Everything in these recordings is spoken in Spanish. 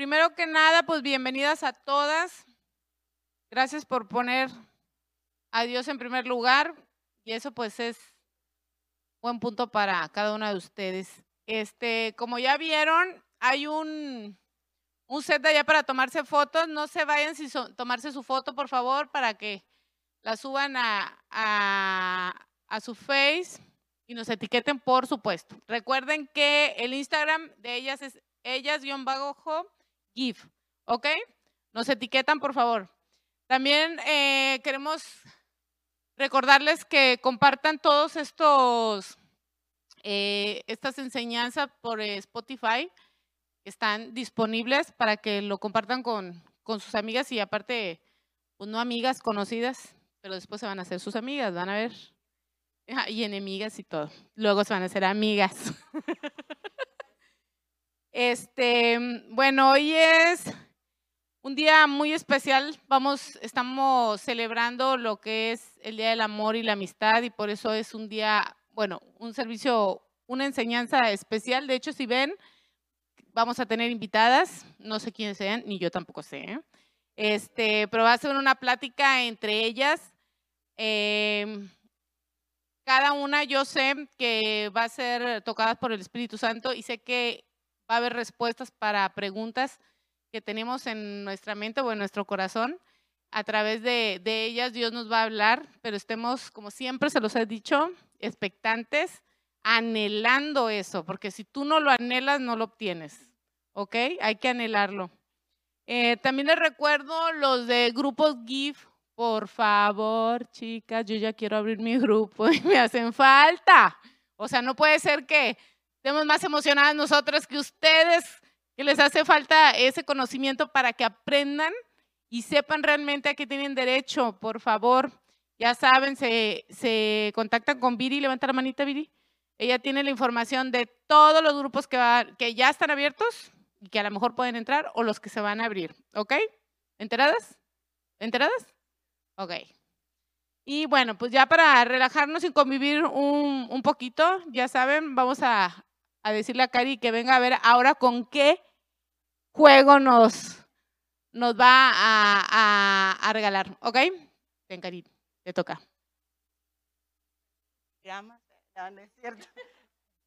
Primero que nada, pues bienvenidas a todas. Gracias por poner a Dios en primer lugar y eso pues es buen punto para cada una de ustedes. Este, como ya vieron, hay un, un set allá para tomarse fotos. No se vayan sin tomarse su foto, por favor, para que la suban a, a, a su face y nos etiqueten, por supuesto. Recuerden que el Instagram de ellas es ellas-gif, ¿ok? Nos etiquetan, por favor. También eh, queremos recordarles que compartan todos estos, eh, estas enseñanzas por Spotify. Están disponibles para que lo compartan con, con sus amigas y aparte, pues no amigas conocidas, pero después se van a hacer sus amigas, van a ver. Y enemigas y todo. Luego se van a hacer amigas. Este, bueno, hoy es un día muy especial. Vamos, estamos celebrando lo que es el Día del Amor y la Amistad y por eso es un día, bueno, un servicio, una enseñanza especial. De hecho, si ven, vamos a tener invitadas, no sé quiénes sean, ni yo tampoco sé. ¿eh? Este, pero va a ser una plática entre ellas. Em, cada una yo sé que va a ser tocada por el Espíritu Santo y sé que va a haber respuestas para preguntas que tenemos en nuestra mente o en nuestro corazón. A través de, ellas Dios nos va a hablar, pero estemos, como siempre se los he dicho, expectantes, anhelando eso, porque si tú no lo anhelas, no lo obtienes. ¿Ok? Hay que anhelarlo. Eh, también les recuerdo los de grupos GIF. Por favor, chicas, yo ya quiero abrir mi grupo y me hacen falta. O sea, no puede ser que Estemos más emocionadas nosotros que ustedes, que les hace falta ese conocimiento para que aprendan y sepan realmente a qué tienen derecho, por favor. Ya saben, se, se contactan con Viri, levanta la manita Viri. Ella tiene la información de todos los grupos que, que ya están abiertos y que a lo mejor pueden entrar o los que se van a abrir. ¿Ok? ¿Enteradas? ¿Enteradas? Ok. Y bueno, pues ya para relajarnos y convivir un, un poquito, ya saben, vamos a, a decirle a Cari que venga a ver ahora con qué juego nos, nos va a, regalar. ¿Ok? Ven, Cari, te toca. No, no es cierto.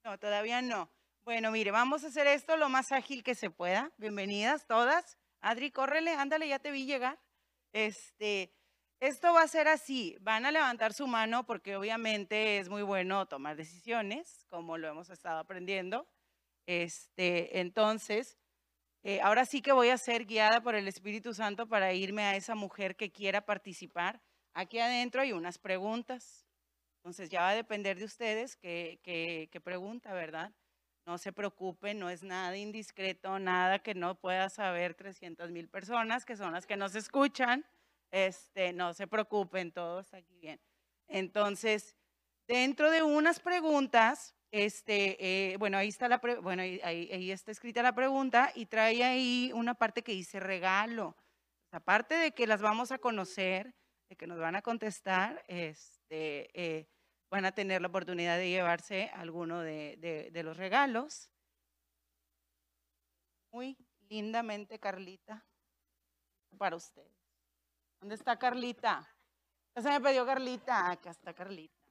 No, todavía no. Bueno, mire, vamos a hacer esto lo más ágil que se pueda. Bienvenidas todas. Adri, córrele, ándale, ya te vi llegar. Este, esto va a ser así, van a levantar su mano porque obviamente es muy bueno tomar decisiones, como lo hemos estado aprendiendo. Este, entonces, eh, ahora sí que voy a ser guiada por el Espíritu Santo para irme a esa mujer que quiera participar. Aquí adentro hay unas preguntas. Entonces ya va a depender de ustedes qué, qué pregunta, ¿verdad? No se preocupen, no es nada indiscreto, nada que no pueda saber 300 mil personas, que son las que nos escuchan. Este, no se preocupen, todo está aquí bien. Entonces, dentro de unas preguntas, este, eh, bueno, ahí está la, bueno, ahí, está escrita la pregunta y trae ahí una parte que dice regalo. Aparte de que las vamos a conocer, de que nos van a contestar, este, eh, van a tener la oportunidad de llevarse alguno de, de los regalos. Muy lindamente, Carlita, para usted. ¿Dónde está Carlita? Ya se me pidió Carlita. Acá está Carlita.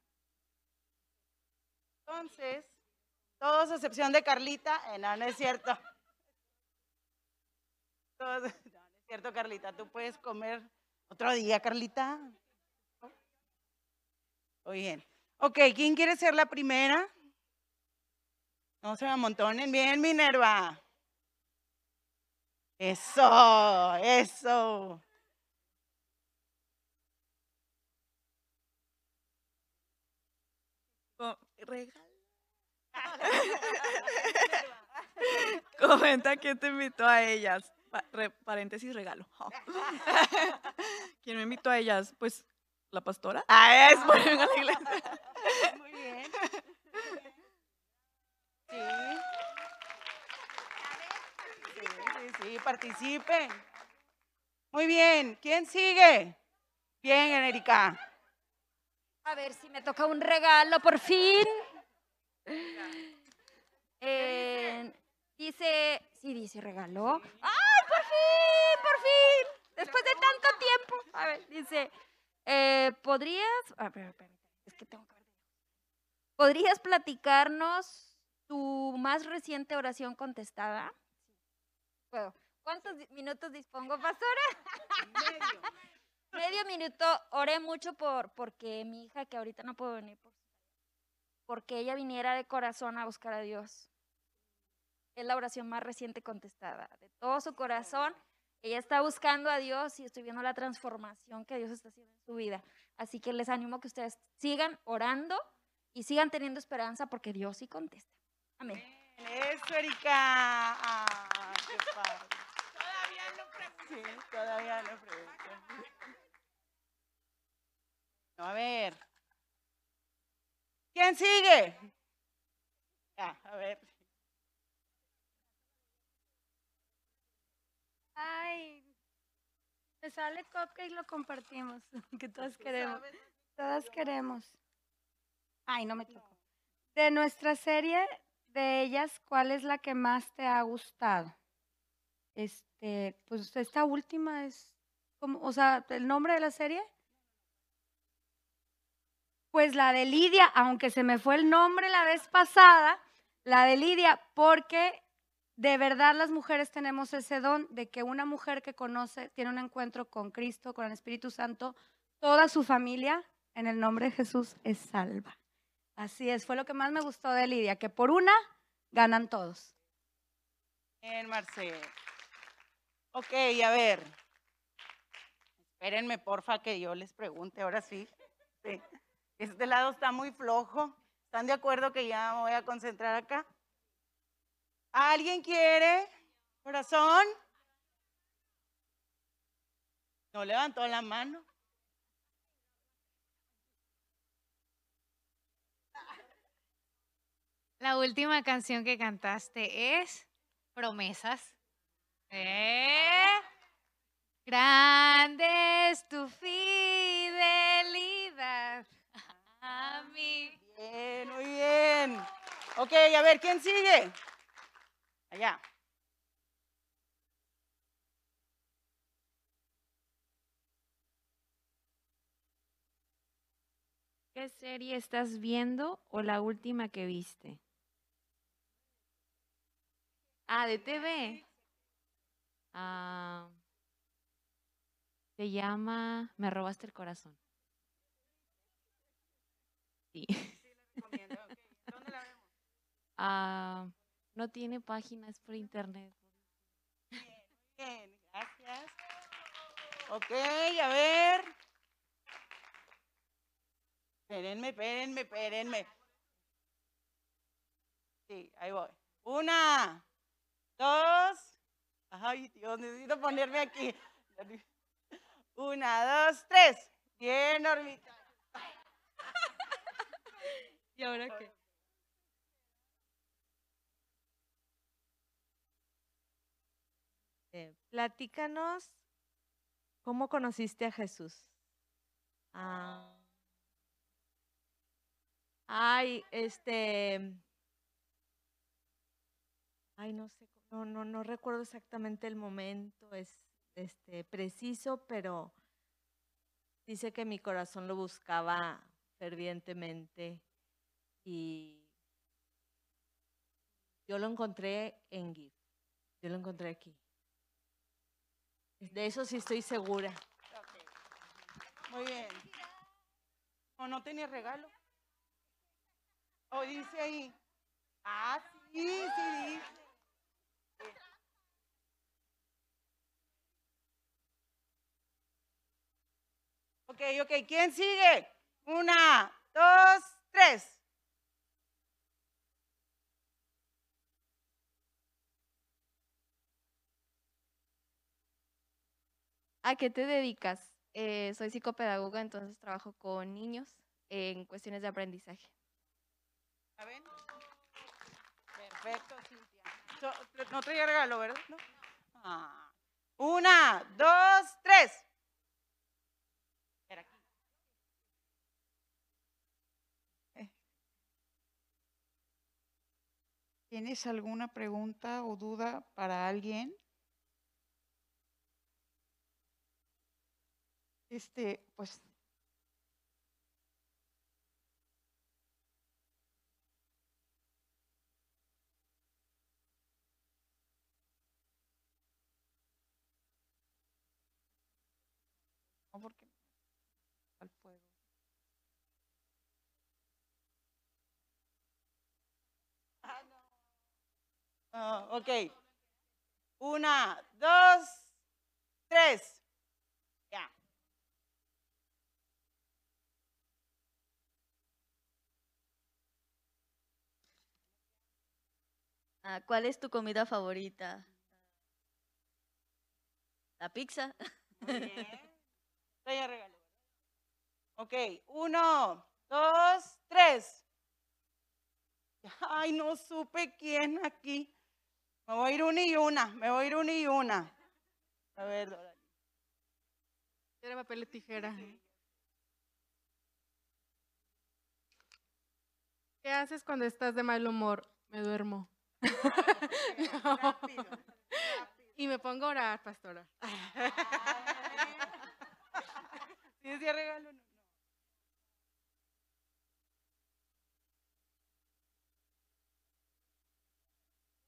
Entonces, todos a excepción de Carlita. Eh, no, no es cierto. no, no es cierto, Carlita. Tú puedes comer otro día, Carlita. Muy bien. Ok, ¿quién quiere ser la primera? No se me amontonen. Bien, Minerva. Eso, eso. Regalo. Comenta quién te invitó a ellas. paréntesis, regalo. ¿Quién me invitó a ellas? Pues la pastora. Ah, es por a la iglesia. Muy bien. Sí. Sí, sí, sí, participen. Muy bien. ¿Quién sigue? Bien, Erika. A ver si me toca un regalo por fin. Eh, dice, sí, dice regalo. ¡Ay, fin, por fin. Después de tanto tiempo. A ver, dice, eh, ¿podrías... Es que tengo que ver. ¿Podrías platicarnos tu más reciente oración contestada? Puedo. ¿Cuántos minutos dispongo, pastora? Medio minuto. Oré mucho por porque mi hija, que ahorita no puedo venir, por, porque ella viniera de corazón a buscar a Dios. Es la oración más reciente contestada. De todo su corazón, ella está buscando a Dios y estoy viendo la transformación que Dios está haciendo en su vida. Así que les animo que ustedes sigan orando y sigan teniendo esperanza porque Dios sí contesta. Amén. Eso, Erika. Ah, qué padre. Todavía no pregunto. Sí, todavía no pregunto. No, a ver. ¿Quién sigue? Ya, a ver. Ay, me sale cupcake y lo compartimos, que todas queremos. Todas queremos. Ay, no me tocó. De nuestra serie, de ellas, ¿cuál es la que más te ha gustado? Este, pues esta última es como, o sea, el nombre de la serie. Pues la de Lidia, aunque se me fue el nombre la vez pasada, la de Lidia, porque de verdad las mujeres tenemos ese don de que una mujer que conoce, tiene un encuentro con Cristo, con el Espíritu Santo, toda su familia, en el nombre de Jesús, es salva. Así es, fue lo que más me gustó de Lidia, que por una ganan todos. Bien, Marcel. Ok, a ver. Espérenme, porfa, que yo les pregunte ahora sí. Sí. Este lado está muy flojo. ¿Están de acuerdo que ya me voy a concentrar acá? ¿Alguien quiere? ¿Corazón? No levantó la mano. La última canción que cantaste es Promesas. ¿Eh? Grande es tu fidelidad a mí. Bien, muy bien. Ok, a ver, ¿quién sigue? Allá. ¿Qué serie estás viendo o la última que viste? Ah, de TV. Ah, se llama Me robaste el corazón. Sí. ¿Dónde la vemos? Ah, no tiene páginas por internet. Bien, gracias. Ok, a ver. Espérenme, espérenme, espérenme. Sí, ahí voy. Una, dos. Ay, Dios, necesito ponerme aquí. Una, dos, tres. Bien, Normita. ¿Y ahora qué? Eh, platícanos cómo conociste a Jesús. Ah. Ay, este. Ay, no sé, no, no, no recuerdo exactamente el momento es, este, preciso, pero dice que mi corazón lo buscaba fervientemente y yo lo encontré en GIF. Yo lo encontré aquí. De eso sí estoy segura. Muy bien. ¿O no tenía regalo? ¿O dice ahí? Ah, sí, sí dice. Ok, ok, ¿quién sigue? Una, dos, tres. ¿A qué te dedicas? Eh, soy psicopedagoga, entonces trabajo con niños en cuestiones de aprendizaje. Perfecto, Cintia. So- No traía regalo, ¿verdad? No. Ah. Una, dos, tres. Aquí. ¿Tienes alguna pregunta o duda para alguien? Este, pues no porque al fuego. Ah, ok. Una, dos, tres. Ya. Ah, ¿Cuál es tu comida favorita? La pizza. Muy bien. Trae regalo. Ok, uno, dos, tres. Ay, no supe quién aquí. Me voy a ir una y una, me voy a ir una y una. A ver, Dora. Era papel y tijera. ¿Qué haces cuando estás de mal humor? Me duermo. No. Y me pongo a orar, pastora. ¿Sí decía regalo? No.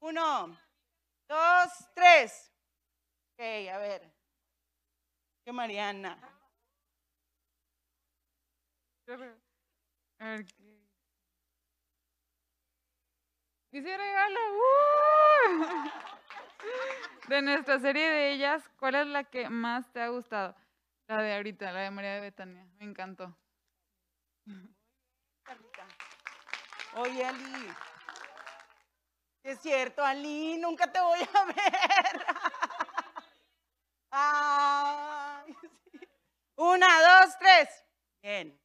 Uno, dos, tres. Ok, a ver. Que Mariana. A ver, ¿qué? Dice regalo. ¡uh! De nuestra serie de ellas, ¿cuál es la que más te ha gustado? La de ahorita, la de María de Betania. Me encantó. Oye, Ali. Es cierto, Ali, nunca te voy a ver. Ay. Una, dos, tres. Bien.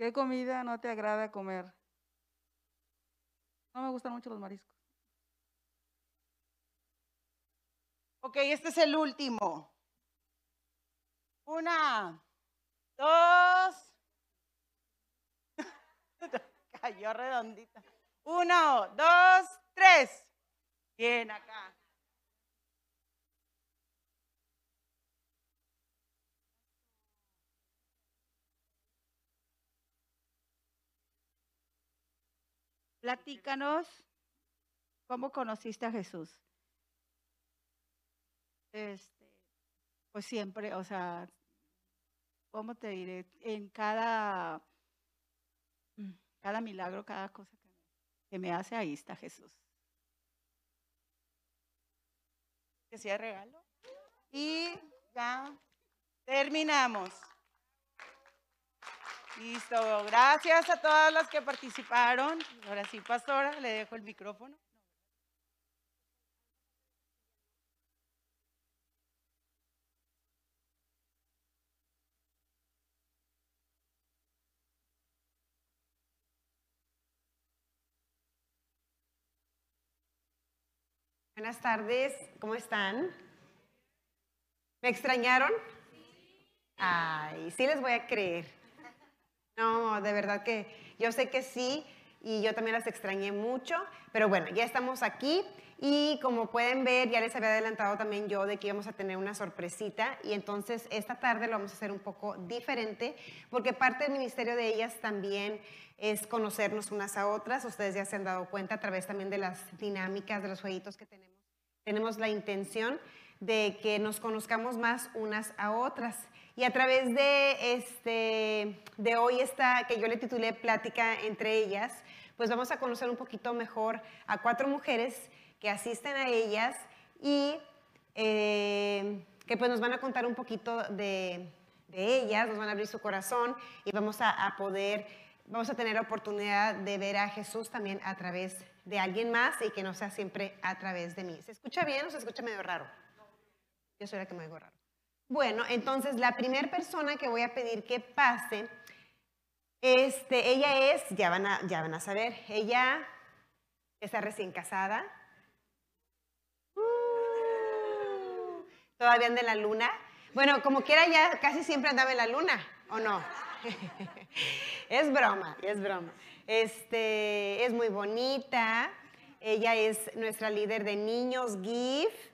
¿Qué comida no te agrada comer? No me gustan mucho los mariscos. Ok, este es el último. Una, dos. Cayó redondita. Uno, dos, tres. Bien, acá. Platícanos cómo conociste a Jesús. Este, pues siempre, o sea, ¿cómo te diré? En cada, mm, cada milagro, cada cosa que me, que me hace, ahí está Jesús. Que sea regalo. Y ya terminamos. Listo. Gracias a todas las que participaron. Ahora sí, pastora, le dejo el micrófono. Buenas tardes, ¿cómo están? ¿Me extrañaron? Ay, sí les voy a creer. No, de verdad que yo sé que sí y yo también las extrañé mucho, pero bueno, ya estamos aquí y como pueden ver, ya les había adelantado también yo de que íbamos a tener una sorpresita y entonces esta tarde lo vamos a hacer un poco diferente porque parte del ministerio de ellas también es conocernos unas a otras. Ustedes ya se han dado cuenta a través también de las dinámicas, de los jueguitos que tenemos. Tenemos la intención de que nos conozcamos más unas a otras. Y a través de, este, de hoy esta que yo le titulé Plática entre ellas, pues vamos a conocer un poquito mejor a cuatro mujeres que asisten a ellas y eh, que pues nos van a contar un poquito de, ellas, nos van a abrir su corazón y vamos a, a poder, vamos a tener la oportunidad de ver a Jesús también a través de alguien más y que no sea siempre a través de mí. ¿Se escucha bien o se escucha medio raro? Yo soy la que me oigo raro. Bueno, entonces la primera persona que voy a pedir que pase, este, ella es, ya van, a, ya van a saber, ella está recién casada. Todavía anda en la luna. Bueno, como quiera ya casi siempre andaba en la luna, ¿o no? es broma, es broma. Este, es muy bonita. Ella es nuestra líder de niños, GIF.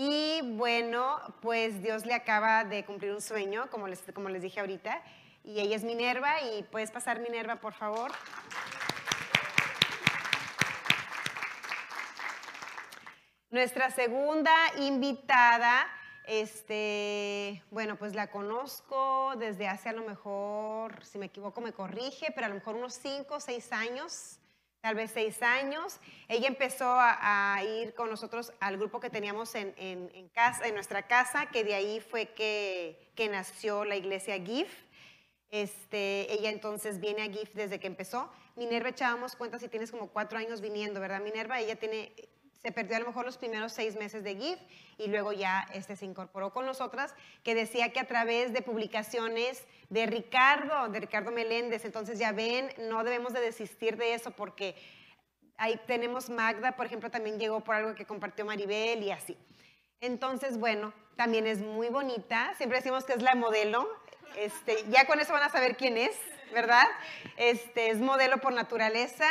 Y bueno, pues Dios le acaba de cumplir un sueño, como les, como les dije ahorita. Y ella es Minerva. Y puedes pasar, Minerva, por favor. Nuestra segunda invitada, este, bueno, pues la conozco desde hace a lo mejor, si me equivoco me corrige, pero a lo mejor unos cinco o seis años, tal vez seis años. Ella empezó a, ir con nosotros al grupo que teníamos en, en- en casa, en nuestra casa, que de ahí fue que, que nació la iglesia GIF. Este, ella entonces viene a GIF desde que empezó. Minerva echábamos cuenta si tienes como cuatro años viniendo, ¿verdad, Minerva? Ella tiene, se perdió a lo mejor los primeros seis meses de GIF y luego ya este, se incorporó con nosotras, que decía que a través de publicaciones de Ricardo, de Ricardo Meléndez, entonces ya ven, no debemos de desistir de eso porque ahí tenemos Magda, por ejemplo, también llegó por algo que compartió Maribel y así. Entonces, bueno, también es muy bonita. Siempre decimos que es la modelo. Este, ya con eso van a saber quién es, ¿verdad? Este, es modelo por naturaleza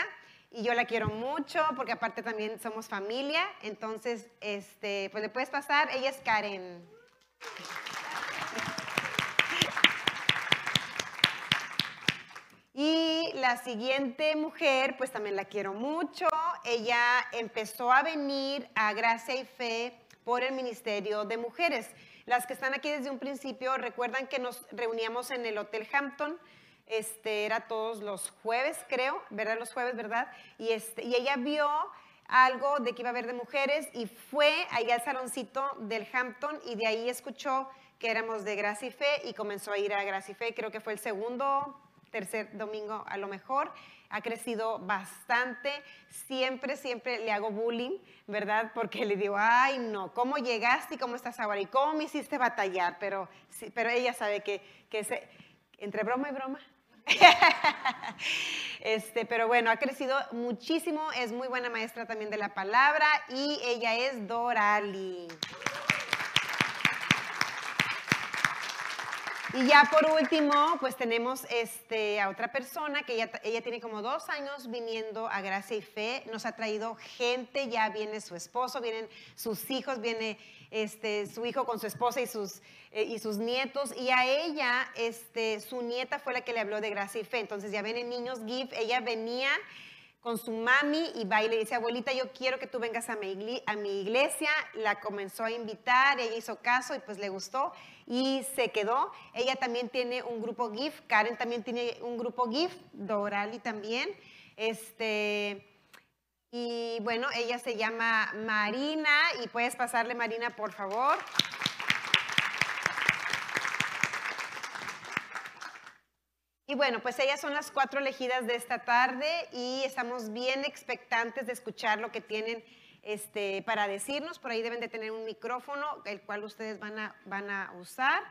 y yo la quiero mucho porque aparte también somos familia. Entonces, este, pues le puedes pasar. Ella es Karen. Y la siguiente mujer, pues también la quiero mucho. Ella empezó a venir a Gracia y Fe por el Ministerio de Mujeres. Las que están aquí desde un principio recuerdan que nos reuníamos en el Hotel Hampton. Este, era todos los jueves, creo, ¿verdad? Los jueves, ¿verdad? Y, este, y ella vio algo de que iba a haber de mujeres y fue allá al saloncito del Hampton y de ahí escuchó que éramos de Gracia y Fe y comenzó a ir a Gracia y Fe. Creo que fue el segundo, tercer domingo a lo mejor. Ha crecido bastante. Siempre, siempre le hago bullying, ¿verdad? Porque le digo, ay, no, ¿cómo llegaste y cómo estás ahora? ¿Y cómo me hiciste batallar? Pero, pero ella sabe que, que se- entre broma y broma. Este, pero bueno, ha crecido muchísimo, es muy buena maestra también de la palabra y ella es Dorali. Y ya por último, pues tenemos este, a otra persona que ella, ella tiene como dos años viniendo a Gracia y Fe. Nos ha traído gente, ya viene su esposo, vienen sus hijos, viene este, su hijo con su esposa y sus, eh, y sus nietos. Y a ella, este, su nieta fue la que le habló de Gracia y Fe. Entonces ya vienen niños GIF, ella venía con su mami y va y le dice, abuelita, yo quiero que tú vengas a mi, a mi iglesia. La comenzó a invitar, ella hizo caso y pues le gustó y se quedó. Ella también tiene un grupo GIF, Karen también tiene un grupo GIF, Dorali también. Este, y bueno, ella se llama Marina y puedes pasarle Marina, por favor. Y bueno, pues ellas son las cuatro elegidas de esta tarde y estamos bien expectantes de escuchar lo que tienen este, para decirnos. Por ahí deben de tener un micrófono, el cual ustedes van a, van a usar.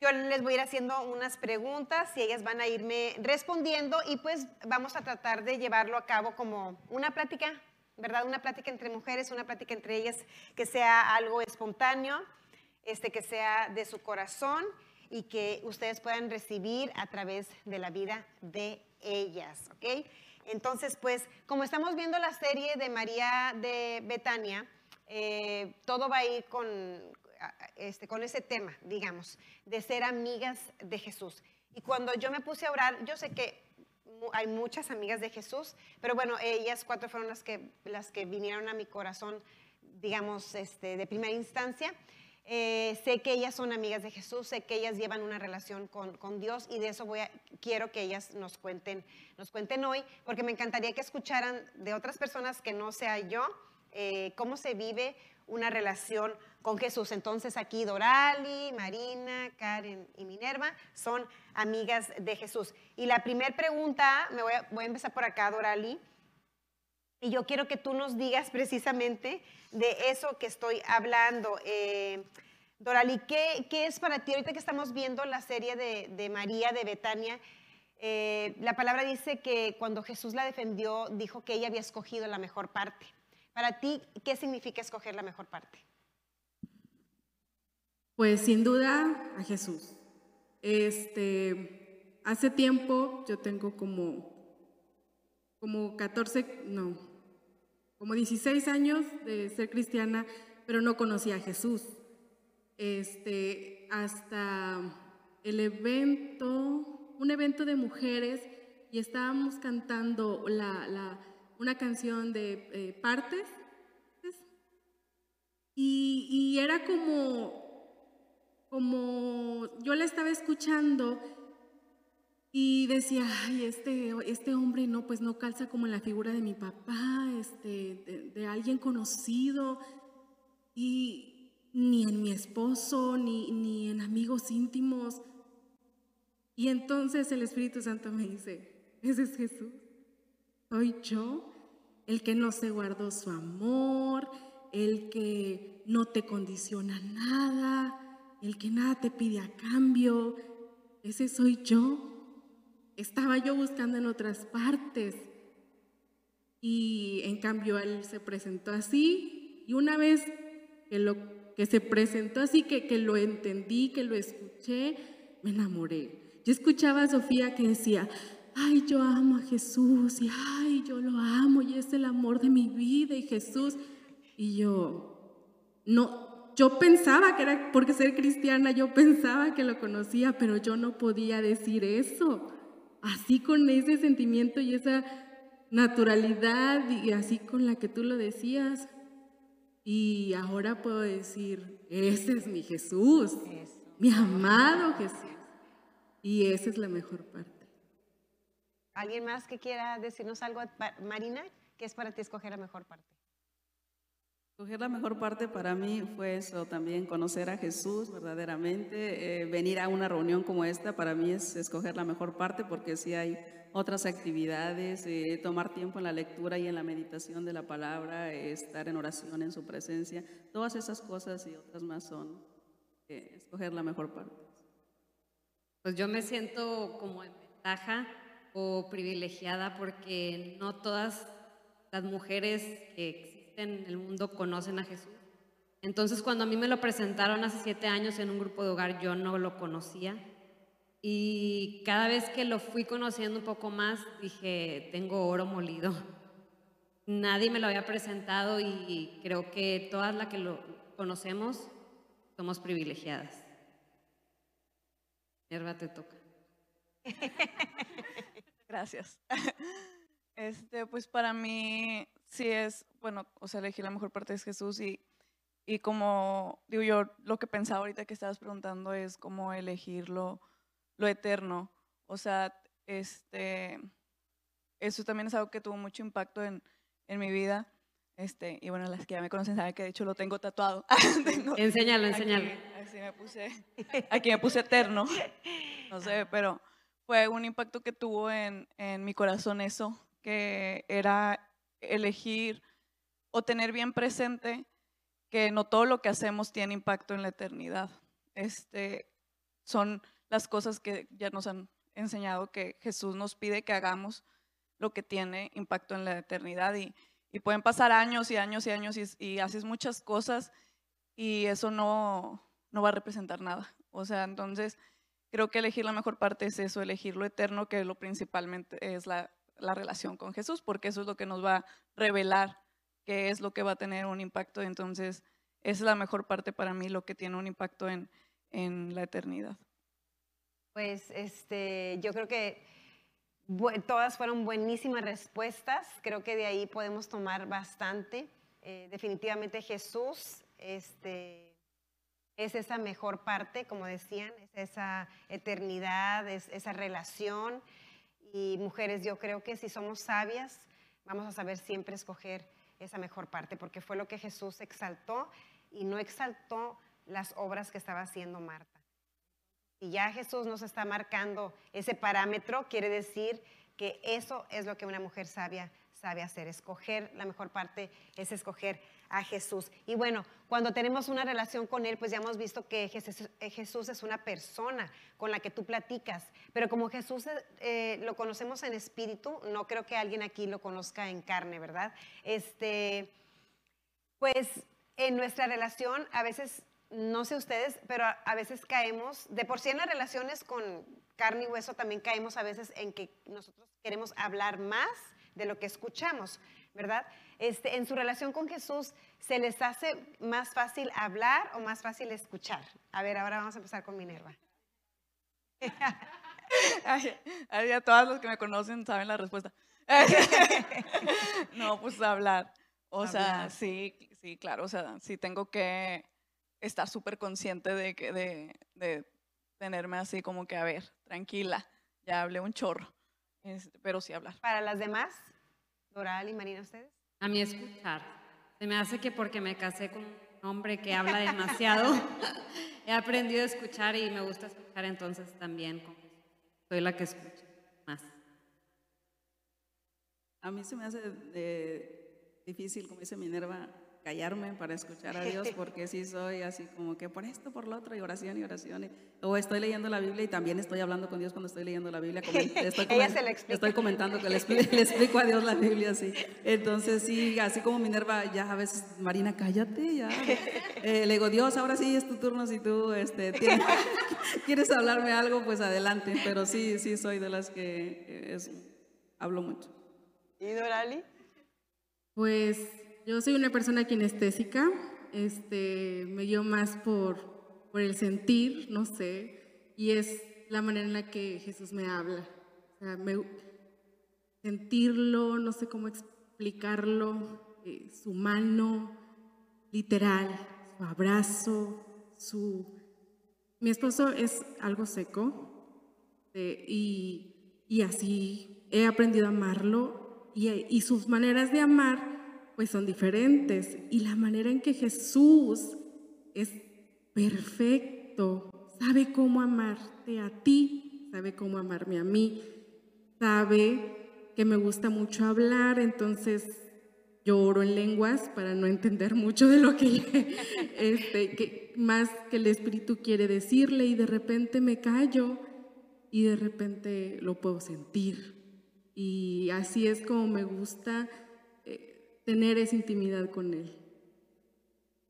Yo les voy a ir haciendo unas preguntas y ellas van a irme respondiendo y pues vamos a tratar de llevarlo a cabo como una plática, ¿verdad? Una plática entre mujeres, una plática entre ellas que sea algo espontáneo, este, que sea de su corazón y que ustedes puedan recibir a través de la vida de ellas, ¿ok? Entonces, pues, como estamos viendo la serie de María de Betania, eh, todo va a ir con, este, con ese tema, digamos, de ser amigas de Jesús. Y cuando yo me puse a orar, yo sé que hay muchas amigas de Jesús, pero bueno, ellas cuatro fueron las que, las que vinieron a mi corazón, digamos, este, de primera instancia. Eh, sé que ellas son amigas de Jesús, sé que ellas llevan una relación con, con Dios y de eso voy a, quiero que ellas nos cuenten, nos cuenten hoy, porque me encantaría que escucharan de otras personas que no sea yo, eh, cómo se vive una relación con Jesús. Entonces aquí Dorali, Marina, Karen y Minerva son amigas de Jesús. Y la primera pregunta, me voy a, voy a empezar por acá, Dorali. Y yo quiero que tú nos digas precisamente de eso que estoy hablando. Eh, Dorali, ¿qué, qué es para ti? Ahorita que estamos viendo la serie de, de María de Betania, eh, la palabra dice que cuando Jesús la defendió, dijo que ella había escogido la mejor parte. Para ti, ¿qué significa escoger la mejor parte? Pues sin duda a Jesús. Este, hace tiempo yo tengo como, como 14, no, como 16 años de ser cristiana, pero no conocía a Jesús. Este, hasta el evento, un evento de mujeres, y estábamos cantando la, la, una canción de eh, partes, y, y era como, como yo la estaba escuchando y decía, ay, este, este hombre no, pues no calza como en la figura de mi papá, este, de, de alguien conocido, y ni en mi esposo, ni, ni en amigos íntimos. Y entonces el Espíritu Santo me dice, ese es Jesús, soy yo, el que no se guardó su amor, el que no te condiciona nada, el que nada te pide a cambio, ese soy yo. Estaba yo buscando en otras partes y en cambio él se presentó así y una vez que, lo, que se presentó así, que, que lo entendí, que lo escuché, me enamoré. Yo escuchaba a Sofía que decía, ay, yo amo a Jesús y ay, yo lo amo y es el amor de mi vida y Jesús. Y yo, no, yo pensaba que era porque ser cristiana, yo pensaba que lo conocía, pero yo no podía decir eso así con ese sentimiento y esa naturalidad y así con la que tú lo decías. Y ahora puedo decir, ese es mi Jesús, mi amado Jesús. Y esa es la mejor parte. ¿Alguien más que quiera decirnos algo, Marina? ¿Qué es para ti escoger la mejor parte? Escoger la mejor parte para mí fue eso también, conocer a Jesús verdaderamente, eh, venir a una reunión como esta, para mí es escoger la mejor parte porque sí hay otras actividades, eh, tomar tiempo en la lectura y en la meditación de la palabra, eh, estar en oración en su presencia, todas esas cosas y otras más son escoger la mejor parte. Pues yo me siento como en ventaja o privilegiada porque no todas las mujeres que en el mundo conocen a Jesús. Entonces, cuando a mí me lo presentaron hace siete años en un grupo de hogar, yo no lo conocía. Y cada vez que lo fui conociendo un poco más, dije, tengo oro molido. Nadie me lo había presentado y creo que todas las que lo conocemos somos privilegiadas. Hierba, te toca. Gracias. Este, pues para mí sí es, bueno, o sea, elegir la mejor parte es Jesús y, y como digo yo, lo que pensaba ahorita que estabas preguntando es cómo elegir lo, lo eterno. O sea, este, eso también es algo que tuvo mucho impacto en, en mi vida. Este, y bueno, las que ya me conocen saben que de hecho lo tengo tatuado. enséñalo, enséñalo. Aquí, me puse, aquí me puse eterno. No sé, pero fue un impacto que tuvo en, en mi corazón eso, que era elegir o tener bien presente que no todo lo que hacemos tiene impacto en la eternidad. Este, son las cosas que ya nos han enseñado que Jesús nos pide que hagamos lo que tiene impacto en la eternidad y, pueden pasar años y años y años y, haces muchas cosas y eso no, no va a representar nada. O sea, entonces creo que elegir la mejor parte es eso, elegir lo eterno, que lo principalmente es la la relación con Jesús, porque eso es lo que nos va a revelar qué es lo que va a tener un impacto. Entonces, esa es la mejor parte para mí, lo que tiene un impacto en, en la eternidad. Pues este, yo creo que todas fueron buenísimas respuestas. Creo que de ahí podemos tomar bastante. Eh, definitivamente Jesús este, es esa mejor parte, como decían, es esa eternidad, es esa relación. Y mujeres, yo creo que si somos sabias, vamos a saber siempre escoger esa mejor parte, porque fue lo que Jesús exaltó y no exaltó las obras que estaba haciendo Marta. Y ya Jesús nos está marcando ese parámetro, quiere decir que eso es lo que una mujer sabia sabe hacer. Escoger la mejor parte es escoger a Jesús. Y bueno, cuando tenemos una relación con Él, pues ya hemos visto que Jesús, es una persona con la que tú platicas. Pero como Jesús eh, lo conocemos en espíritu, no creo que alguien aquí lo conozca en carne, ¿verdad? Este, pues en nuestra relación a veces no sé ustedes, pero a veces caemos, de por sí en las relaciones con carne y hueso también caemos a veces en que nosotros queremos hablar más de lo que escuchamos, ¿verdad? Este, en su relación con Jesús, ¿se les hace más fácil hablar o más fácil escuchar? A ver, ahora vamos a empezar con Minerva. Ay, todas los que me conocen saben la respuesta. no, pues hablar. O sea, sí, sí, claro. O sea, sí tengo que estar súper consciente de, que, de, de tenerme así como que, a ver, tranquila, ya hablé un chorro. Este, pero sí hablar. Para las demás, Doral y Marina, ¿ustedes? A mí escuchar. Se me hace que porque me casé con un hombre que habla demasiado, he aprendido a escuchar y me gusta escuchar entonces también. Soy la que escucha más. A mí se me hace eh, difícil, como dice Minerva, callarme para escuchar a Dios, porque sí soy así como que por esto, por lo otro, y oración y oración. y- o estoy leyendo la Biblia y también estoy hablando con Dios cuando estoy leyendo la Biblia. Estoy, Ella comen- se la explica. estoy comentando que le, expli- le explico a Dios la Biblia, sí. Entonces, sí, así como Minerva, ya a veces, Marina, cállate, ya. Eh, le digo, Dios, ahora sí es tu turno, si tú este, tienes- quieres hablarme algo, pues adelante. Pero sí, sí soy de las que eh, es- hablo mucho. ¿Y Dorali? Pues yo soy una persona kinestésica, este, me guío más por, por el sentir, no sé, y es la manera en la que Jesús me habla. Sentirlo, no sé cómo explicarlo, eh, su mano, literal, su abrazo, su... Mi esposo es algo seco eh, y, y así he aprendido a amarlo y, y sus maneras de amar pues son diferentes y la manera en que Jesús es perfecto, sabe cómo amarte a ti, sabe cómo amarme a mí, sabe que me gusta mucho hablar, entonces yo oro en lenguas para no entender mucho de lo que, este, que más que el Espíritu quiere decirle y de repente me callo y de repente lo puedo sentir. Y así es como me gusta tener esa intimidad con Él.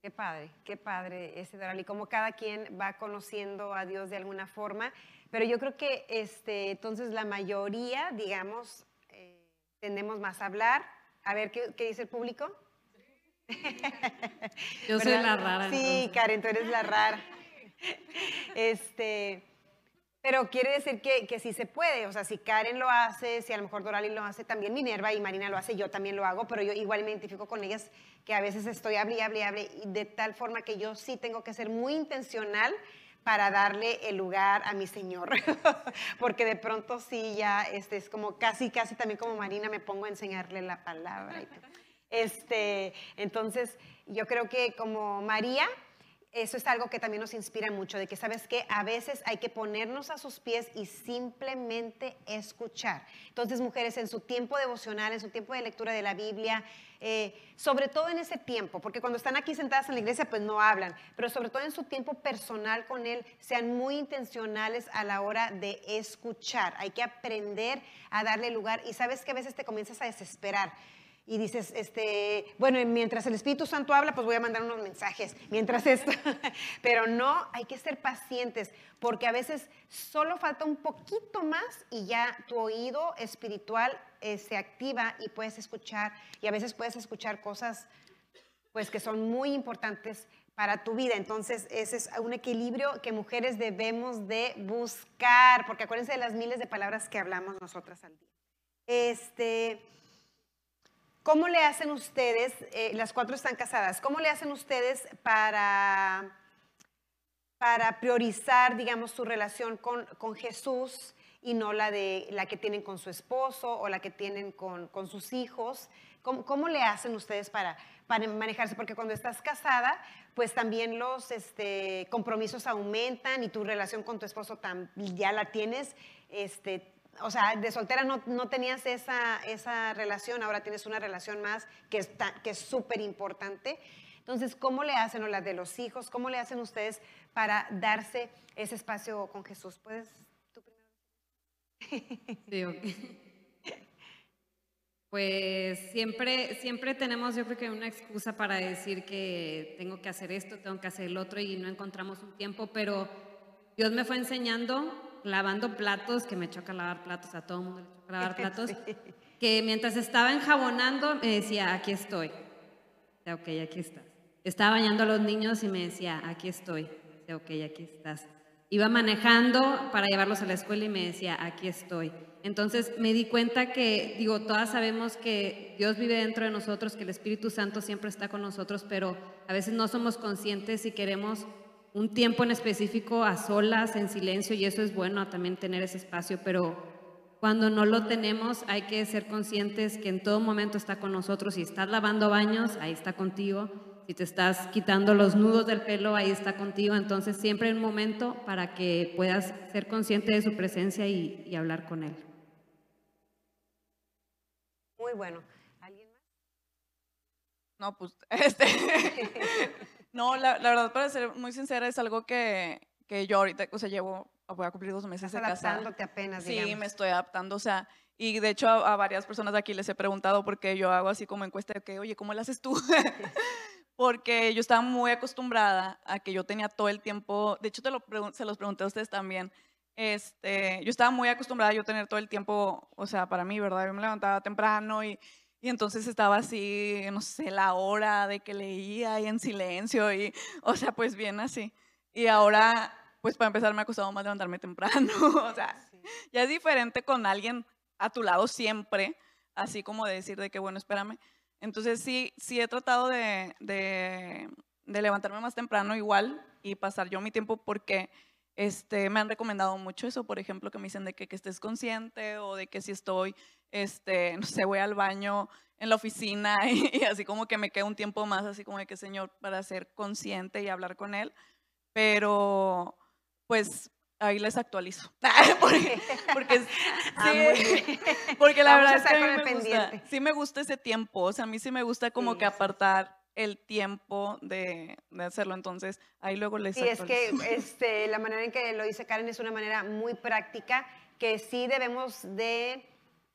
Qué padre, qué padre ese Doral. Y como cada quien va conociendo a Dios de alguna forma. Pero yo creo que este, entonces la mayoría, digamos, eh, tendemos más a hablar. A ver, ¿qué, qué dice el público? Yo soy la rara, Sí, entonces. Karen, tú eres la rara. Este, pero quiere decir que, que sí se puede, o sea, si Karen lo hace, si a lo mejor Dorali lo hace, también Minerva y Marina lo hace, yo también lo hago, pero yo igual me identifico con ellas que a veces estoy hable y hable y hable, de tal forma que yo sí tengo que ser muy intencional para darle el lugar a mi Señor, porque de pronto sí ya este, es como casi, casi también como Marina me pongo a enseñarle la palabra. Este, entonces, yo creo que como María, eso es algo que también nos inspira mucho, de que sabes que a veces hay que ponernos a sus pies y simplemente escuchar. Entonces, mujeres, en su tiempo devocional, en su tiempo de lectura de la Biblia, eh, sobre todo en ese tiempo, porque cuando están aquí sentadas en la iglesia, pues no hablan, pero sobre todo en su tiempo personal con Él, sean muy intencionales a la hora de escuchar. Hay que aprender a darle lugar y sabes que a veces te comienzas a desesperar y dices, este, bueno, mientras el Espíritu Santo habla, pues voy a mandar unos mensajes, mientras esto, pero no, hay que ser pacientes, porque a veces solo falta un poquito más y ya tu oído espiritual eh, se activa y puedes escuchar, y a veces puedes escuchar cosas, pues que son muy importantes para tu vida. Entonces, ese es un equilibrio que mujeres debemos de buscar, porque acuérdense de las miles de palabras que hablamos nosotras al día. Este, ¿Cómo le hacen ustedes, eh, las cuatro están casadas, cómo le hacen ustedes para, para priorizar, digamos, su relación con, con Jesús y no la, de, la que tienen con su esposo o la que tienen con, con sus hijos? ¿Cómo, cómo le hacen ustedes para, para manejarse? Porque cuando estás casada, pues también los este, compromisos aumentan y tu relación con tu esposo tam- ya la tienes este, o sea, de soltera no, no tenías esa, esa relación, ahora tienes una relación más que es ta- que es súper importante. Entonces, ¿cómo le hacen, o la de los hijos, cómo le hacen ustedes para darse ese espacio con Jesús? ¿Puedes tú primero? Sí, ok. pues siempre, siempre tenemos, yo creo que una excusa para decir que tengo que hacer esto, tengo que hacer el otro y no encontramos un tiempo, pero Dios me fue enseñando lavando platos, que me choca lavar platos, a todo el mundo le choca lavar platos, que mientras estaba enjabonando me decía, aquí estoy. Decía, ok, aquí estás. Estaba bañando a los niños y me decía, aquí estoy. Decía, ok, aquí estás. Iba manejando para llevarlos a la escuela y me decía, aquí estoy. Entonces me di cuenta que, digo, todas sabemos que Dios vive dentro de nosotros, que el Espíritu Santo siempre está con nosotros, pero a veces no somos conscientes y queremos un tiempo en específico a solas, en silencio, y eso es bueno también tener ese espacio, pero cuando no lo tenemos hay que ser conscientes que en todo momento está con nosotros. Si estás lavando baños, ahí está contigo. Si te estás quitando los nudos del pelo, ahí está contigo. Entonces siempre hay un momento para que puedas ser consciente de su presencia y, y hablar con él. Muy bueno. ¿Alguien más? No, pues, este, no, la, la verdad, para ser muy sincera, es algo que, que yo ahorita, o sea, llevo, voy a cumplir dos meses Estás de casada. adaptándote apenas, Sí, digamos. me estoy adaptando, o sea, y de hecho a, a varias personas de aquí les he preguntado porque yo hago así como encuesta de que, oye, ¿cómo lo haces tú? porque yo estaba muy acostumbrada a que yo tenía todo el tiempo, de hecho te lo se los pregunté a ustedes también, este, yo estaba muy acostumbrada a yo tener todo el tiempo, o sea, para mí, ¿verdad? Yo me levantaba temprano y, y entonces estaba así, no sé, la hora de que leía y en silencio y, o sea, pues bien así. Y ahora, pues para empezar me ha costado más levantarme temprano, o sea, ya es diferente con alguien a tu lado siempre, así como de decir de que, bueno, espérame. Entonces sí, sí he tratado de, de, de levantarme más temprano igual y pasar yo mi tiempo porque este, me han recomendado mucho eso, por ejemplo, que me dicen de que, que estés consciente o de que si estoy, este, no sé, voy al baño en la oficina y, y así como que me queda un tiempo más, así como de que, Señor, para ser consciente y hablar con Él, pero pues ahí les actualizo. porque, porque Ah, sí, porque la Vamos verdad es que a mí me gusta, sí me gusta ese tiempo, o sea, a mí sí me gusta como que apartar el tiempo de, de hacerlo, entonces ahí luego les Sí, es que este, la manera en que lo dice Karen es una manera muy práctica que sí debemos de,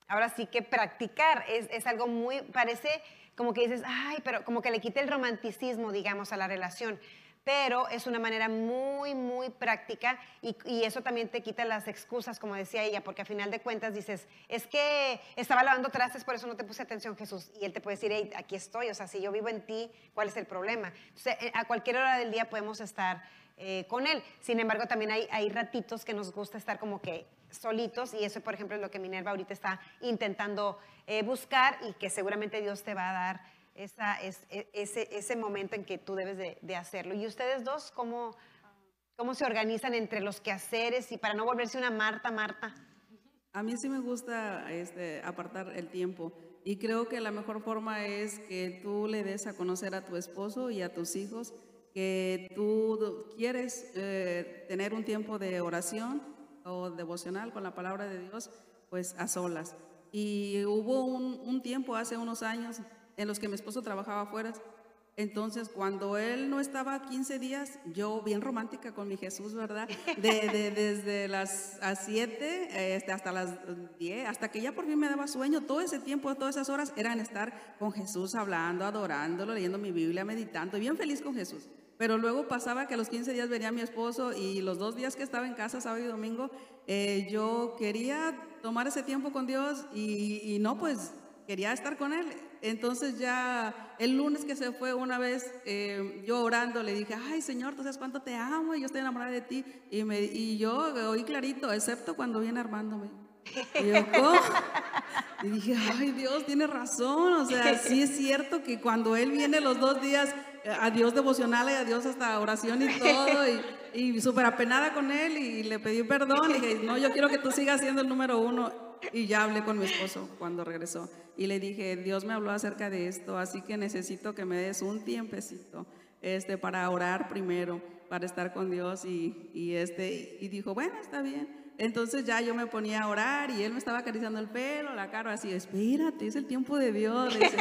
ahora sí que practicar. Es, es algo muy, parece como que dices, ay, pero como que le quita el romanticismo, digamos, a la relación. Pero es una manera muy, muy práctica y, eso también te quita las excusas, como decía ella, porque a final de cuentas dices, es que estaba lavando trastes, por eso no te puse atención, Jesús. Y Él te puede decir, hey, aquí estoy, o sea, si yo vivo en ti, ¿cuál es el problema? Entonces, eh, a cualquier hora del día podemos estar eh, con Él. Sin embargo, también hay, hay ratitos que nos gusta estar como que solitos y eso, por ejemplo, es lo que Minerva ahorita está intentando eh, buscar y que seguramente Dios te va a dar es- e- ese, ese momento en que tú debes de, de hacerlo. ¿Y ustedes dos cómo, cómo se organizan entre los quehaceres y para no volverse una Marta, Marta? A mí sí me gusta este, apartar el tiempo y creo que la mejor forma es que tú le des a conocer a tu esposo y a tus hijos que tú quieres eh, tener un tiempo de oración o devocional con la palabra de Dios, pues a solas. Y hubo un, un tiempo hace unos años en los que mi esposo trabajaba afuera. Entonces, cuando él no estaba 15 días, yo bien romántica con mi Jesús, ¿verdad? De, de- desde las 7 este, hasta las 10, hasta que ya por fin me daba sueño, todo ese tiempo, todas esas horas eran estar con Jesús hablando, adorándolo, leyendo mi Biblia, meditando, bien feliz con Jesús. Pero luego pasaba que a los 15 días venía mi esposo y los dos días que estaba en casa, sábado y domingo, eh, yo quería tomar ese tiempo con Dios y no, pues quería estar con Él. Entonces ya el lunes que se fue una vez, eh, yo orando, le dije, ay Señor, tú sabes cuánto te amo y yo estoy enamorada de ti. Y, me, y yo oí clarito, excepto cuando viene Armando. me- Y yo, ¿cómo? Y dije, ay Dios, tiene razón. O sea, sí es cierto que cuando Él viene los dos días, eh, a Dios devocional y a Dios hasta oración y todo, y, y súper apenada con Él y le pedí perdón. Le dije, no, yo quiero que tú sigas siendo el número uno. Y ya hablé con mi esposo cuando regresó y le dije, Dios me habló acerca de esto, así que necesito que me des un tiempecito este, para orar primero, para estar con Dios y, y, este, y dijo, bueno, está bien. Entonces ya yo me ponía a orar y él me estaba acariciando el pelo, la cara así, espérate, es el tiempo de Dios. dice.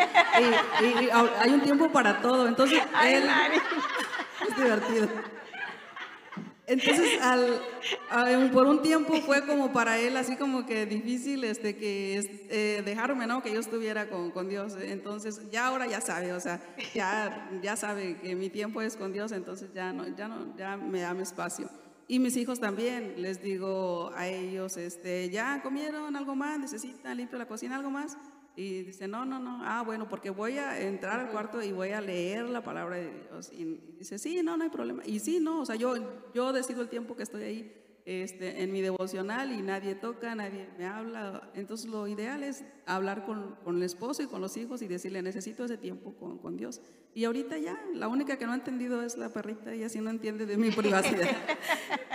Y, y- y hay un tiempo para todo. Entonces él es divertido. Entonces, al, a- por un tiempo fue como para él así como que difícil este, que eh, dejarme, ¿no? Que yo estuviera con, con Dios. Entonces, ya ahora ya sabe, o sea, ya, ya sabe que mi tiempo es con Dios, entonces ya no, ya no, ya me da mi espacio. Y mis hijos también, les digo a ellos, este, ¿ya comieron algo más? ¿Necesitan limpio la cocina algo más? Y dice, no, no, no. Ah, bueno, porque voy a entrar al cuarto y voy a leer la palabra de Dios. Y dice, sí, no, no hay problema. Y sí, no, o sea, yo, yo decido el tiempo que estoy ahí este, en mi devocional y nadie toca, nadie me habla. Entonces lo ideal es hablar con, el esposo y con los hijos y decirle, necesito ese tiempo con, Dios. Y ahorita ya, la única que no ha entendido es la perrita, ella sí no entiende de mi privacidad.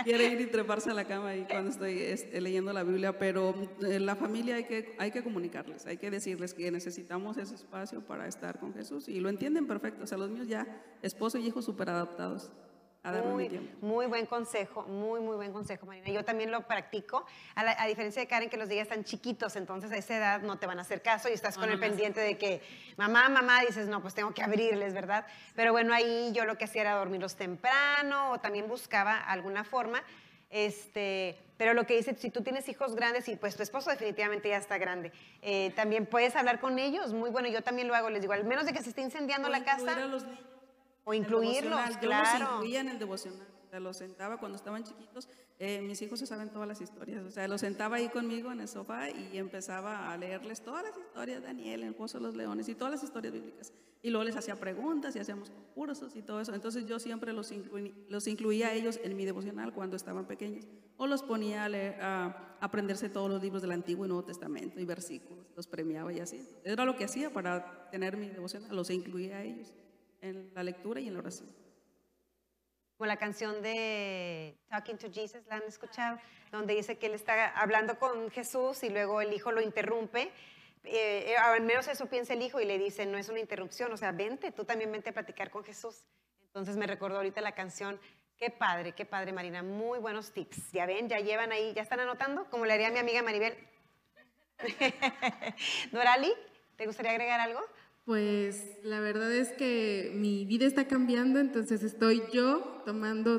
Quiere ir y treparse a la cama y cuando estoy este, leyendo la Biblia, pero eh, la familia hay que, hay que comunicarles, hay que decirles que necesitamos ese espacio para estar con Jesús y lo entienden perfecto. O sea, los míos ya, esposo y hijos súper adaptados a darme mi Muy, tiempo. muy buen consejo, muy, muy buen consejo, Marina. Yo también lo practico, a, la- a diferencia de Karen, que los días están chiquitos, entonces a esa edad no te van a hacer caso y estás No, con no el pendiente de que, mamá, mamá, dices, no, pues tengo que abrirles, ¿verdad? Pero bueno, ahí yo lo que hacía era dormirlos temprano o también buscaba alguna forma. Este, pero lo que dice, si tú tienes hijos grandes y pues tu esposo definitivamente ya está grande, eh, también puedes hablar con ellos. Muy bueno, yo también lo hago, les digo, al menos de que se esté incendiando la casa. a los niños O el incluirlos, devocional. Yo claro. los incluía en el devocional. O sea, los sentaba cuando estaban chiquitos. eh, mis hijos se saben todas las historias. O sea, los sentaba ahí conmigo en el sofá y empezaba a leerles todas las historias Daniel, el Pozo de los Leones y todas las historias bíblicas. Y luego les hacía preguntas y hacíamos concursos y todo eso. Entonces yo siempre los, incluí- los incluía a ellos en mi devocional cuando estaban pequeños. O los ponía a, leer- a aprenderse todos los libros del Antiguo y Nuevo Testamento y versículos. Los premiaba y así. Era lo que hacía para tener mi devocional. Los incluía a ellos en la lectura y en la oración. Como la canción de Talking to Jesus, ¿la han escuchado? Donde dice que él está hablando con Jesús y luego el hijo lo interrumpe. Eh, eh, al menos eso piensa el hijo y le dice, no es una interrupción, o sea, vente, tú también vente a platicar con Jesús. Entonces me recordó ahorita la canción. Qué padre, qué padre, Marina. Muy buenos tips. Ya ven, ya llevan ahí, ya están anotando, como le haría mi amiga Maribel. Dorali, ¿te gustaría agregar algo? Pues la verdad es que mi vida está cambiando, entonces estoy yo tomando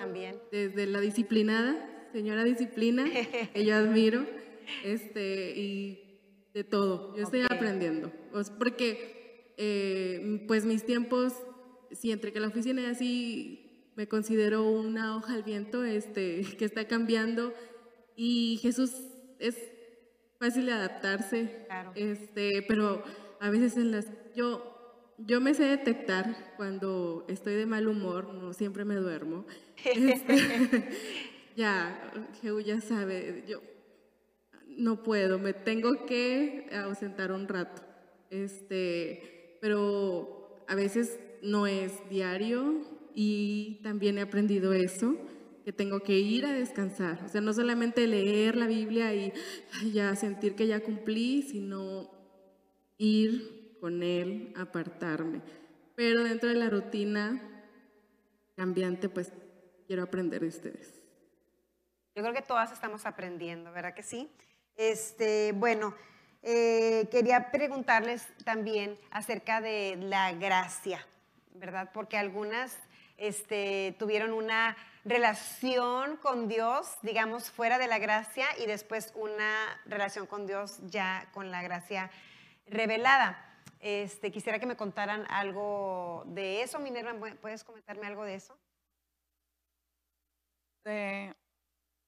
desde la disciplinada, señora disciplina, que yo admiro, este, y de todo. Yo estoy aprendiendo. Porque eh, pues mis tiempos, si entre que la oficina y así me considero una hoja al viento, este, que está cambiando. Y Jesús es fácil de adaptarse. Este, pero a veces en las yo yo me sé detectar cuando estoy de mal humor, no siempre me duermo. Este, ya, Jehú ya sabe, yo no puedo, me tengo que ausentar un rato. Este, pero a veces no es diario y también he aprendido eso, que tengo que ir a descansar. O sea, no solamente leer la Biblia y ya sentir que ya cumplí, sino ir con Él, apartarme. Pero dentro de la rutina cambiante, pues quiero aprender de ustedes. Yo creo que todas estamos aprendiendo, ¿verdad que sí? Este, bueno, eh, quería preguntarles también acerca de la gracia, ¿verdad? Porque algunas este, tuvieron una relación con Dios, digamos, fuera de la gracia y después una relación con Dios ya con la gracia revelada. Este, quisiera que me contaran algo de eso. Minerva, ¿puedes comentarme algo de eso? de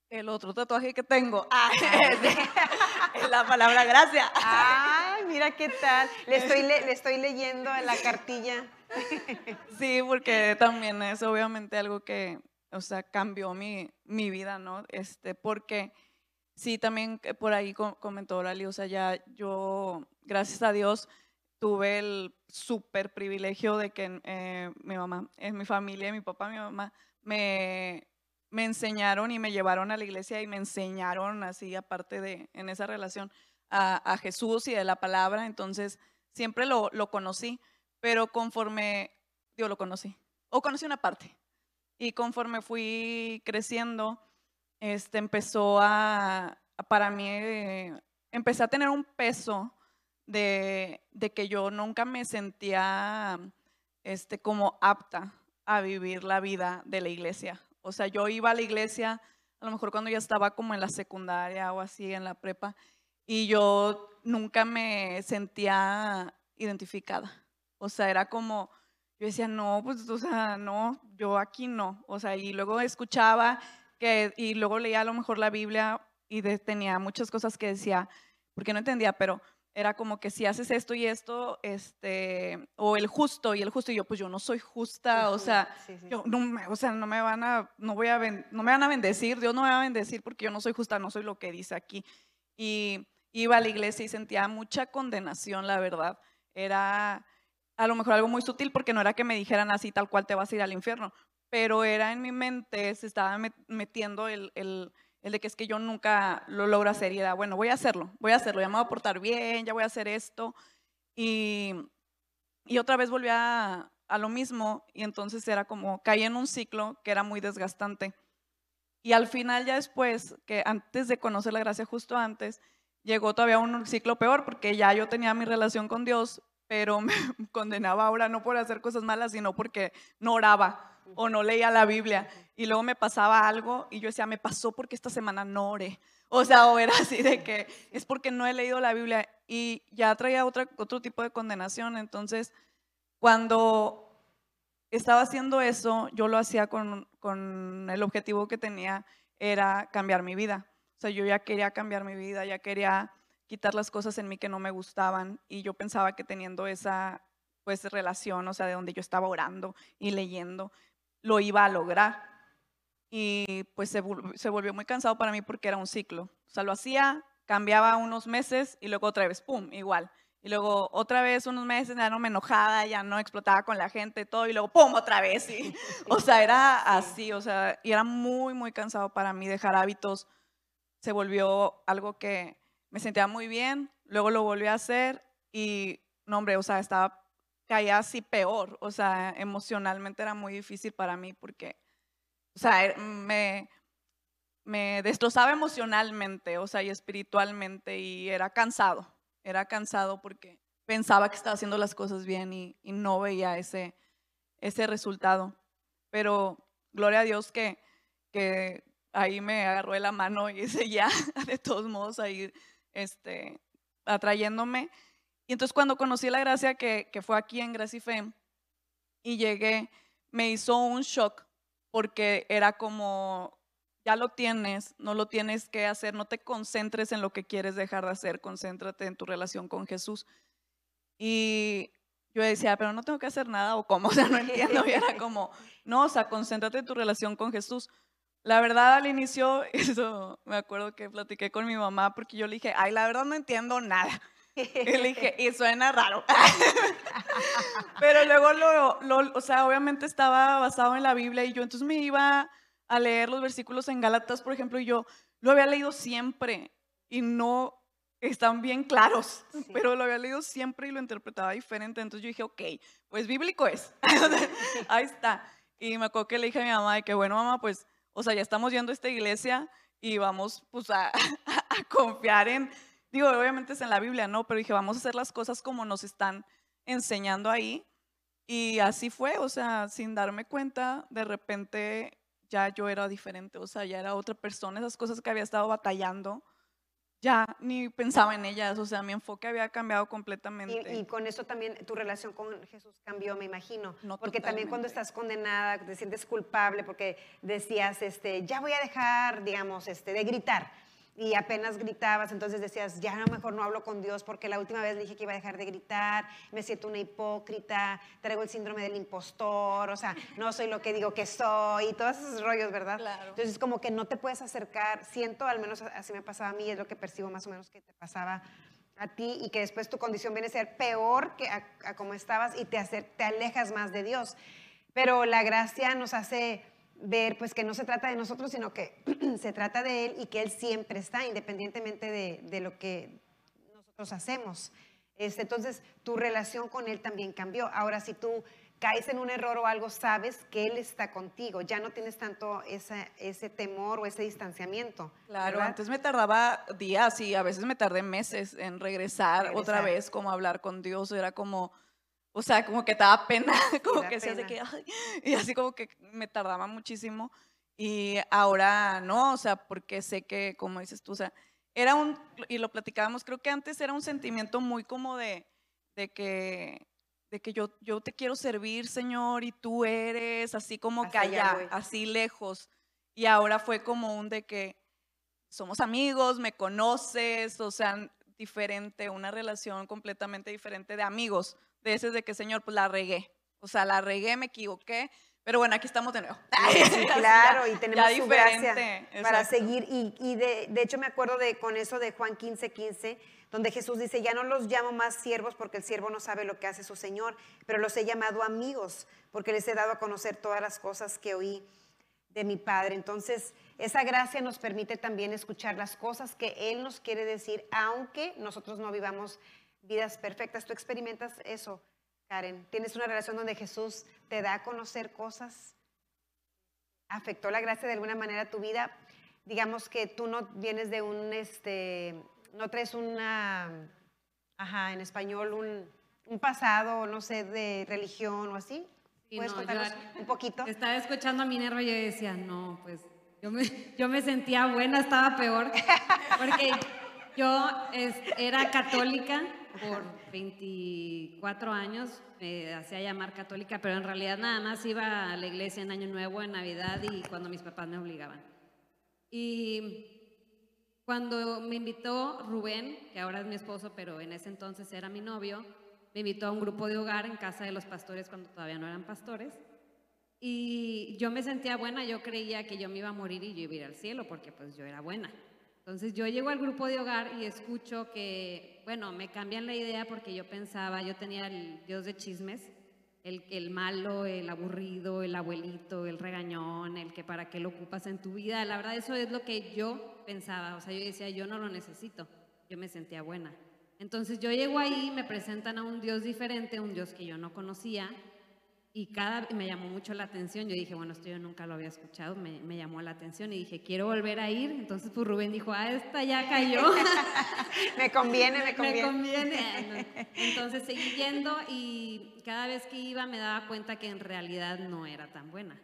el otro tatuaje que tengo. Ah, es la palabra gracia. Ay, mira qué tal. Le estoy, le, le estoy leyendo la cartilla. Sí, porque también es obviamente algo que, o sea, cambió mi, mi vida, ¿no? Este, porque sí, también que por ahí co- comentó Lali, o sea, ya yo, gracias a Dios, tuve el súper privilegio de que eh, mi mamá, en mi familia, mi papá, mi mamá, me, me enseñaron y me llevaron a la iglesia y me enseñaron así, aparte de, en esa relación, a, a Jesús y de la palabra. Entonces, siempre lo, lo conocí, pero conforme, yo lo conocí, o conocí una parte. Y conforme fui creciendo, este, empezó a- para mí, eh, empecé a tener un peso de, que yo nunca me sentía este, como apta a vivir la vida de la iglesia. O sea, yo iba a la iglesia, a lo mejor cuando ya estaba como en la secundaria o así, en la prepa, y yo nunca me sentía identificada. O sea, era como, yo decía, no, pues, o sea, no, yo aquí no. O sea, y luego escuchaba que, y luego leía a lo mejor la Biblia y tenía muchas cosas que decía, porque no entendía, pero era como que si haces esto y esto, este, o el justo y el justo, y yo, pues yo no soy justa, o sea, Sí, sí, yo no me, o sea, no me van a, no voy a, ben- no me van a bendecir, Dios no me va a bendecir porque yo no soy justa, no soy lo que dice aquí. Y iba a la iglesia y sentía mucha condenación, la verdad. Era a lo mejor algo muy sutil porque no era que me dijeran así tal cual te vas a ir al infierno, pero era en mi mente, se estaba met- metiendo el, el, el de que es que yo nunca lo logro hacer y era, bueno, voy a hacerlo, voy a hacerlo, ya me voy a portar bien, ya voy a hacer esto. Y, y otra vez volví a, a lo mismo y entonces era como, caí en un ciclo que era muy desgastante. Y al final ya después, que antes de conocer la gracia, justo antes, llegó todavía un ciclo peor porque ya yo tenía mi relación con Dios, pero me condenaba ahora no por hacer cosas malas, sino porque no oraba o no leía la Biblia. Y luego me pasaba algo y yo decía, me pasó porque esta semana no oré. O sea, o era así de que es porque no he leído la Biblia y ya traía otra, otro tipo de condenación. Entonces, cuando estaba haciendo eso, yo lo hacía con, con el objetivo que tenía, era cambiar mi vida. O sea, yo ya quería cambiar mi vida, ya quería quitar las cosas en mí que no me gustaban y yo pensaba que teniendo esa pues relación, o sea, de donde yo estaba orando y leyendo, lo iba a lograr. Y pues se, se volvió muy cansado para mí porque era un ciclo. O sea, lo hacía, cambiaba unos meses y luego otra vez, ¡pum!, igual. Y luego otra vez unos meses ya no me enojaba, ya no explotaba con la gente, todo, y luego ¡pum! otra vez. Y, o sea, era así, o sea, y era muy, muy cansado para mí dejar hábitos. Se volvió algo que me sentía muy bien, luego lo volví a hacer y, no, hombre, o sea, estaba, caía así peor, o sea, emocionalmente era muy difícil para mí porque, o sea, er- me, me destrozaba emocionalmente, o sea, y espiritualmente, y era cansado, era cansado porque pensaba que estaba haciendo las cosas bien y, y no veía ese, ese resultado. Pero gloria a Dios que, que ahí me agarró de la mano y seguía de todos modos ahí este, atrayéndome. Y entonces cuando conocí la gracia que, fue aquí en Gracia y Fe y llegué, me hizo un shock porque era como, ya lo tienes, no lo tienes que hacer, no te concentres en lo que quieres dejar de hacer, concéntrate en tu relación con Jesús. Y yo decía, pero no tengo que hacer nada o cómo, o sea, no entiendo. Y era como, no, o sea, concéntrate en tu relación con Jesús. La verdad, al inicio, eso me acuerdo que platiqué con mi mamá porque yo le dije, ay, la verdad no entiendo nada. Y le dije, y suena raro. Pero luego, lo, lo- o sea, obviamente estaba basado en la Biblia y yo entonces me iba a leer los versículos en Gálatas, por ejemplo, y yo lo había leído siempre y no están bien claros, pero lo había leído siempre y lo interpretaba diferente. Entonces yo dije, ok, pues bíblico es. Ahí está. Y me acuerdo que le dije a mi mamá de que, bueno, mamá, pues, o sea, ya estamos yendo a esta iglesia y vamos, pues, a, a confiar en, digo, obviamente es en la Biblia, ¿no? Pero dije, vamos a hacer las cosas como nos están enseñando ahí. Y así fue, o sea, sin darme cuenta, de repente ya yo era diferente, o sea, ya era otra persona, esas cosas que había estado batallando, ya ni pensaba en ellas, o sea, mi enfoque había cambiado completamente. Y, y con eso también tu relación con Jesús cambió, me imagino. No, porque también cuando estás condenada, te sientes culpable porque decías, este, ya voy a dejar, digamos, este, de gritar. Y apenas gritabas, entonces decías, ya a lo mejor no hablo con Dios porque la última vez le dije que iba a dejar de gritar, me siento una hipócrita, traigo el síndrome del impostor, o sea, no soy lo que digo que soy, y todos esos rollos, ¿verdad? Entonces como que no te puedes acercar, siento, al menos así me pasaba a mí, es lo que percibo más o menos que te pasaba a ti y que después tu condición viene a ser peor que a, a como estabas y te, hacer, te alejas más de Dios. Pero la gracia nos hace ver pues que no se trata de nosotros, sino que se trata de Él y que Él siempre está, independientemente de, de lo que nosotros hacemos. Este, entonces, tu relación con Él también cambió. Ahora, si tú caes en un error o algo, sabes que Él está contigo. Ya no tienes tanto esa- ese temor o ese distanciamiento. Claro, ¿verdad? antes me tardaba días y a veces me tardé meses en regresar, otra vez, como hablar con Dios, era como, o sea, como que te daba pena, como que se hace que, ay, y así como que me tardaba muchísimo. Y ahora no, o sea, porque sé que, como dices tú, o sea, era un, y lo platicábamos, creo que antes era un sentimiento muy como de, de que, de que yo, yo te quiero servir, Señor, y tú eres así como que allá así lejos. Y ahora fue como un de que somos amigos, me conoces, o sea, diferente, una relación completamente diferente de amigos, de ese de que, Señor, pues la regué. O sea, la regué, me equivoqué, pero bueno, aquí estamos de nuevo. Sí, claro, y tenemos su gracia para seguir. Y, y de, de hecho me acuerdo de con eso de Juan 15, 15, donde Jesús dice, ya no los llamo más siervos porque el siervo no sabe lo que hace su Señor, pero los he llamado amigos porque les he dado a conocer todas las cosas que oí de mi Padre. Entonces, esa gracia nos permite también escuchar las cosas que Él nos quiere decir, aunque nosotros no vivamos vidas perfectas. ¿Tú experimentas eso, Karen? ¿Tienes una relación donde Jesús te da a conocer cosas? ¿Afectó la gracia de alguna manera tu vida? Digamos que tú no vienes de un, este, no traes una, ajá, en español, un, un pasado, no sé, de religión o así. Sí, ¿Puedes no, yo contarnos un poquito? Estaba escuchando a Minerva y yo decía, no, pues yo me, yo me sentía buena, estaba peor, porque yo es- era católica por 24 años, me hacía llamar católica, pero en realidad nada más iba a la iglesia en Año Nuevo, en Navidad y cuando mis papás me obligaban. Y cuando me invitó Rubén, que ahora es mi esposo, pero en ese entonces era mi novio, me invitó a un grupo de hogar en casa de los pastores cuando todavía no eran pastores. Y yo me sentía buena, yo creía que yo me iba a morir y yo iba a ir al cielo porque pues yo era buena. Entonces yo llego al grupo de hogar y escucho que, bueno, me cambian la idea porque yo pensaba, yo tenía el Dios de chismes, el, el malo, el aburrido, el abuelito, el regañón, el que para qué lo ocupas en tu vida. La verdad eso es lo que yo pensaba, o sea, yo decía, yo no lo necesito, yo me sentía buena. Entonces yo llego ahí, me presentan a un Dios diferente, un Dios que yo no conocía, y cada me llamó mucho la atención. Yo dije, bueno, esto yo nunca lo había escuchado, me, me llamó la atención y dije, quiero volver a ir. Entonces, pues Rubén dijo, ah, esta ya cayó. me conviene, me conviene. me conviene. Entonces seguí yendo y cada vez que iba me daba cuenta que en realidad no era tan buena.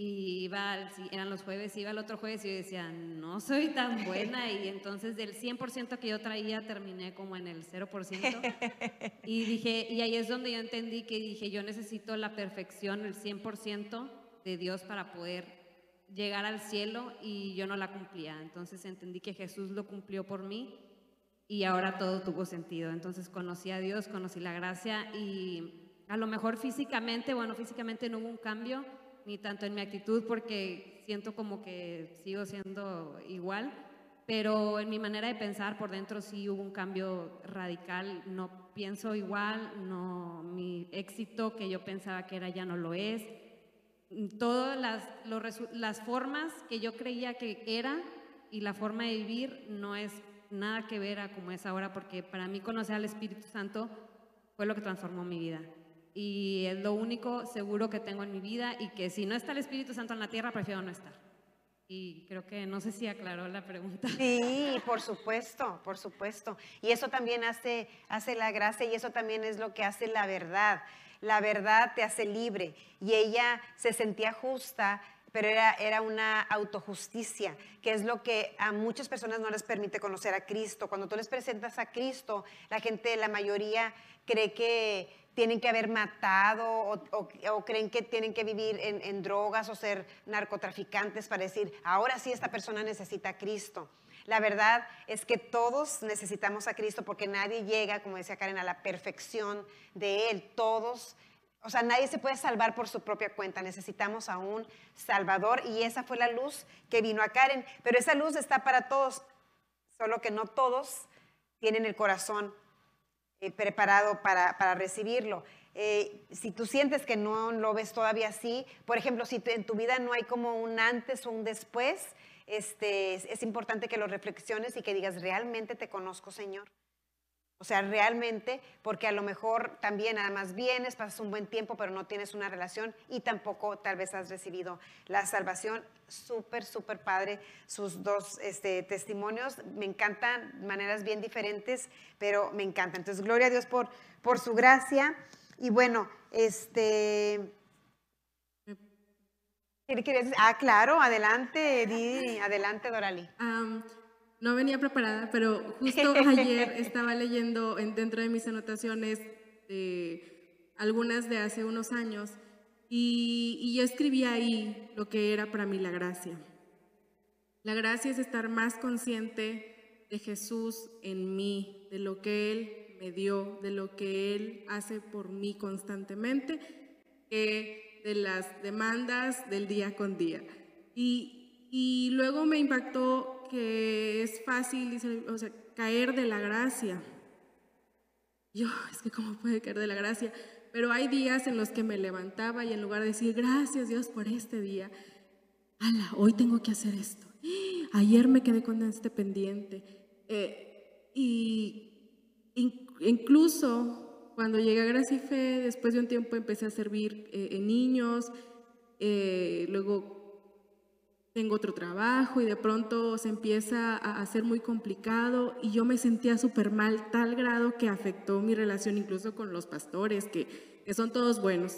Y iba, eran los jueves, iba el otro jueves y yo decía, no soy tan buena. Y entonces del 100% que yo traía terminé como en el 0%. Y dije, y ahí es donde yo entendí que dije, yo necesito la perfección, el 100% de Dios para poder llegar al cielo y yo no la cumplía. Entonces entendí que Jesús lo cumplió por mí y ahora todo tuvo sentido. Entonces conocí a Dios, conocí la gracia y a lo mejor físicamente, bueno, físicamente no hubo un cambio, ni tanto en mi actitud porque siento como que sigo siendo igual, pero en mi manera de pensar por dentro sí hubo un cambio radical, no pienso igual, no mi éxito que yo pensaba que era ya no lo es. Todas las, los las formas que yo creía que era y la forma de vivir no es nada que ver a como es ahora, porque para mí conocer al Espíritu Santo fue lo que transformó mi vida. Y es lo único seguro que tengo en mi vida y que si no está el Espíritu Santo en la tierra, prefiero no estar. Y creo que no sé si aclaró la pregunta. Sí, por supuesto, por supuesto. Y eso también hace, hace la gracia y eso también es lo que hace la verdad. La verdad te hace libre. Y ella se sentía justa, pero era, era una autojusticia, que es lo que a muchas personas no les permite conocer a Cristo. Cuando tú les presentas a Cristo, la gente, la mayoría, cree que tienen que haber matado o, creen que tienen que vivir en, en drogas o ser narcotraficantes para decir, ahora sí esta persona necesita a Cristo. La verdad es que todos necesitamos a Cristo porque nadie llega, como decía Karen, a la perfección de Él. Todos, o sea, nadie se puede salvar por su propia cuenta. Necesitamos a un Salvador y esa fue la luz que vino a Karen. Pero esa luz está para todos, solo que no todos tienen el corazón eh, preparado para, para recibirlo. Eh, si tú sientes que no lo ves todavía así, por ejemplo, si en tu vida no hay como un antes o un después, este, es, es importante que lo reflexiones y que digas, ¿realmente te conozco, Señor? O sea, realmente, porque a lo mejor también nada más vienes, pasas un buen tiempo, pero no tienes una relación y tampoco tal vez has recibido la salvación. Súper, súper padre sus dos este, testimonios. Me encantan, maneras bien diferentes, pero me encantan. Entonces, gloria a Dios por, su gracia. Y bueno, este... ¿Qué quieres decir? Ah, claro, adelante, di, adelante, Dorali. Am, no venía preparada, pero justo ayer estaba leyendo en- dentro de mis anotaciones eh, algunas de hace unos años y, y yo escribí ahí lo que era para mí la gracia. La gracia es estar más consciente de Jesús en mí, de lo que Él me dio, de lo que Él hace por mí constantemente, que de las demandas del día con día. Y, y luego me impactó que es fácil o sea, caer de la gracia. Yo, es que cómo puede caer de la gracia. Pero hay días en los que me levantaba y en lugar de decir gracias Dios por este día, ala, hoy tengo que hacer esto. Ayer me quedé con este pendiente. Eh, y in- incluso cuando llegué a Gracia y Fe, después de un tiempo empecé a servir eh, en niños, eh, luego tengo otro trabajo y de pronto se empieza a hacer muy complicado y yo me sentía súper mal, tal grado que afectó mi relación incluso con los pastores, que, que son todos buenos.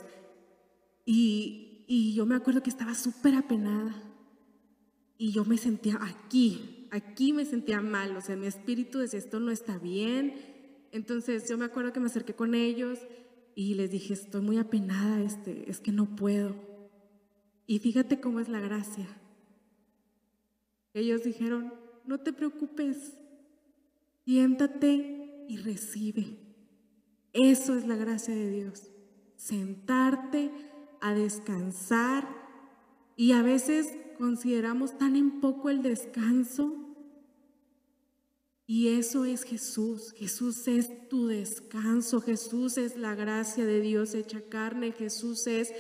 Y, y yo me acuerdo que estaba súper apenada y yo me sentía aquí, aquí me sentía mal, o sea, mi espíritu decía, esto no está bien. Entonces yo me acuerdo que me acerqué con ellos y les dije, estoy muy apenada, este, es que no puedo. Y fíjate cómo es la gracia. Ellos dijeron, no te preocupes, siéntate y recibe. Eso es la gracia de Dios. Sentarte a descansar y a veces consideramos tan en poco el descanso. Y eso es Jesús. Jesús es tu descanso. Jesús es la gracia de Dios hecha carne. Jesús es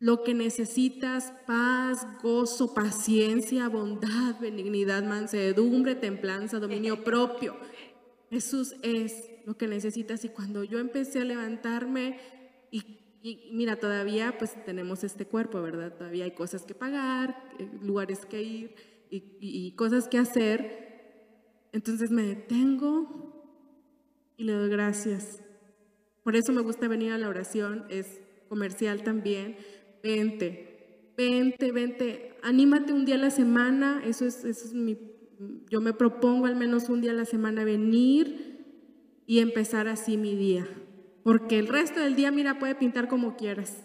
lo que necesitas, paz, gozo, paciencia, bondad, benignidad, mansedumbre, templanza, dominio propio. Jesús es lo que necesitas y cuando yo empecé a levantarme y, mira, todavía pues tenemos este cuerpo, ¿verdad? Todavía hay cosas que pagar, eh, lugares que ir y- y cosas que hacer. Entonces me detengo y le doy gracias. Por eso me gusta venir a la oración, es comercial también. Vente, vente, vente, anímate un día a la semana, eso es, eso es mi, yo me propongo al menos un día a la semana venir y empezar así mi día. Porque el resto del día, mira, puede pintar como quieras.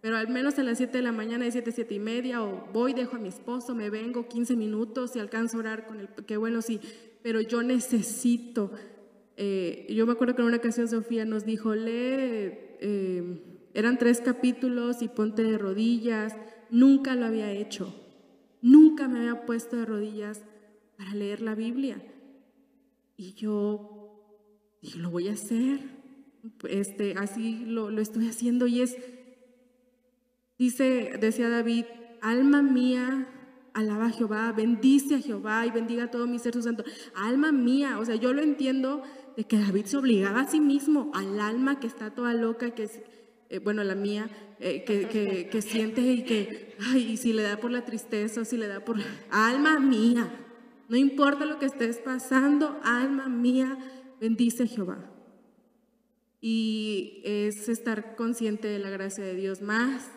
Pero al menos a las 7 de la mañana, de 7, 7 y media, o voy, dejo a mi esposo, me vengo 15 minutos y alcanzo a orar con él. Qué bueno, sí. Pero yo necesito. eh, yo me acuerdo que en una ocasión Sofía nos dijo, lee, eh, eran tres capítulos y ponte de rodillas. Nunca lo había hecho. Nunca me había puesto de rodillas para leer la Biblia. Y yo dije, lo voy a hacer. Este, así lo, lo estoy haciendo y es, dice, decía David, alma mía, alaba a Jehová, bendice a Jehová y bendiga todo mi ser su santo. Alma mía, o sea, yo lo entiendo de que David se obligaba a sí mismo, al alma que está toda loca, que eh, bueno, la mía, eh, que, que- siente y que, ay, y si le da por la tristeza o si le da por, alma mía, no importa lo que estés pasando, alma mía, bendice Jehová. Y es estar consciente de la gracia de Dios más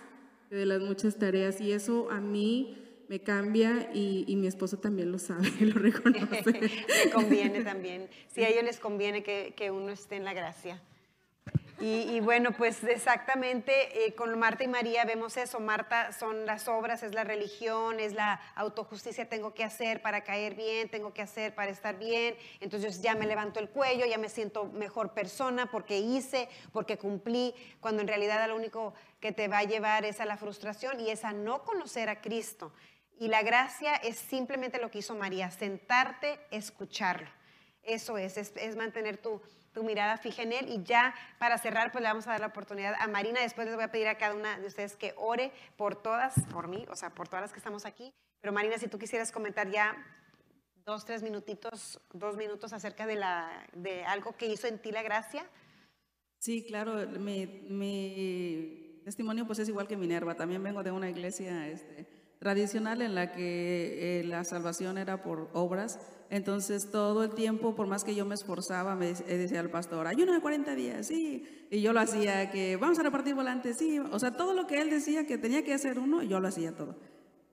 que de las muchas tareas. Y eso a mí me cambia y, y mi esposo también lo sabe, lo reconoce. Le conviene también. Sí, a ellos les conviene que, que uno esté en la gracia. Y, bueno, pues exactamente eh, con Marta y María vemos eso. Marta son las obras, es la religión, es la autojusticia. Tengo que hacer para caer bien, tengo que hacer para estar bien. Entonces ya me levanto el cuello, ya me siento mejor persona porque hice, porque cumplí, cuando en realidad lo único que te va a llevar es a la frustración y es a no conocer a Cristo. Y la gracia es simplemente lo que hizo María, sentarte, escucharlo. Eso es, es, es mantener tu, tu mirada fija en Él. Y ya para cerrar, pues le vamos a dar la oportunidad a Marina. Después les voy a pedir a cada una de ustedes que ore por todas, por mí, o sea, por todas las que estamos aquí. Pero Marina, si tú quisieras comentar ya dos, tres minutitos, dos minutos acerca de, la, de algo que hizo en ti la gracia. Sí, claro, mi, mi testimonio pues es igual que Minerva, también vengo de una iglesia este, tradicional en la que eh, la salvación era por obras. Entonces todo el tiempo, por más que yo me esforzaba, me eh, decía el pastor, ayuno de 40 días, sí. Y yo lo hacía, que vamos a repartir volantes, sí. O sea, todo lo que él decía que tenía que hacer uno, yo lo hacía todo.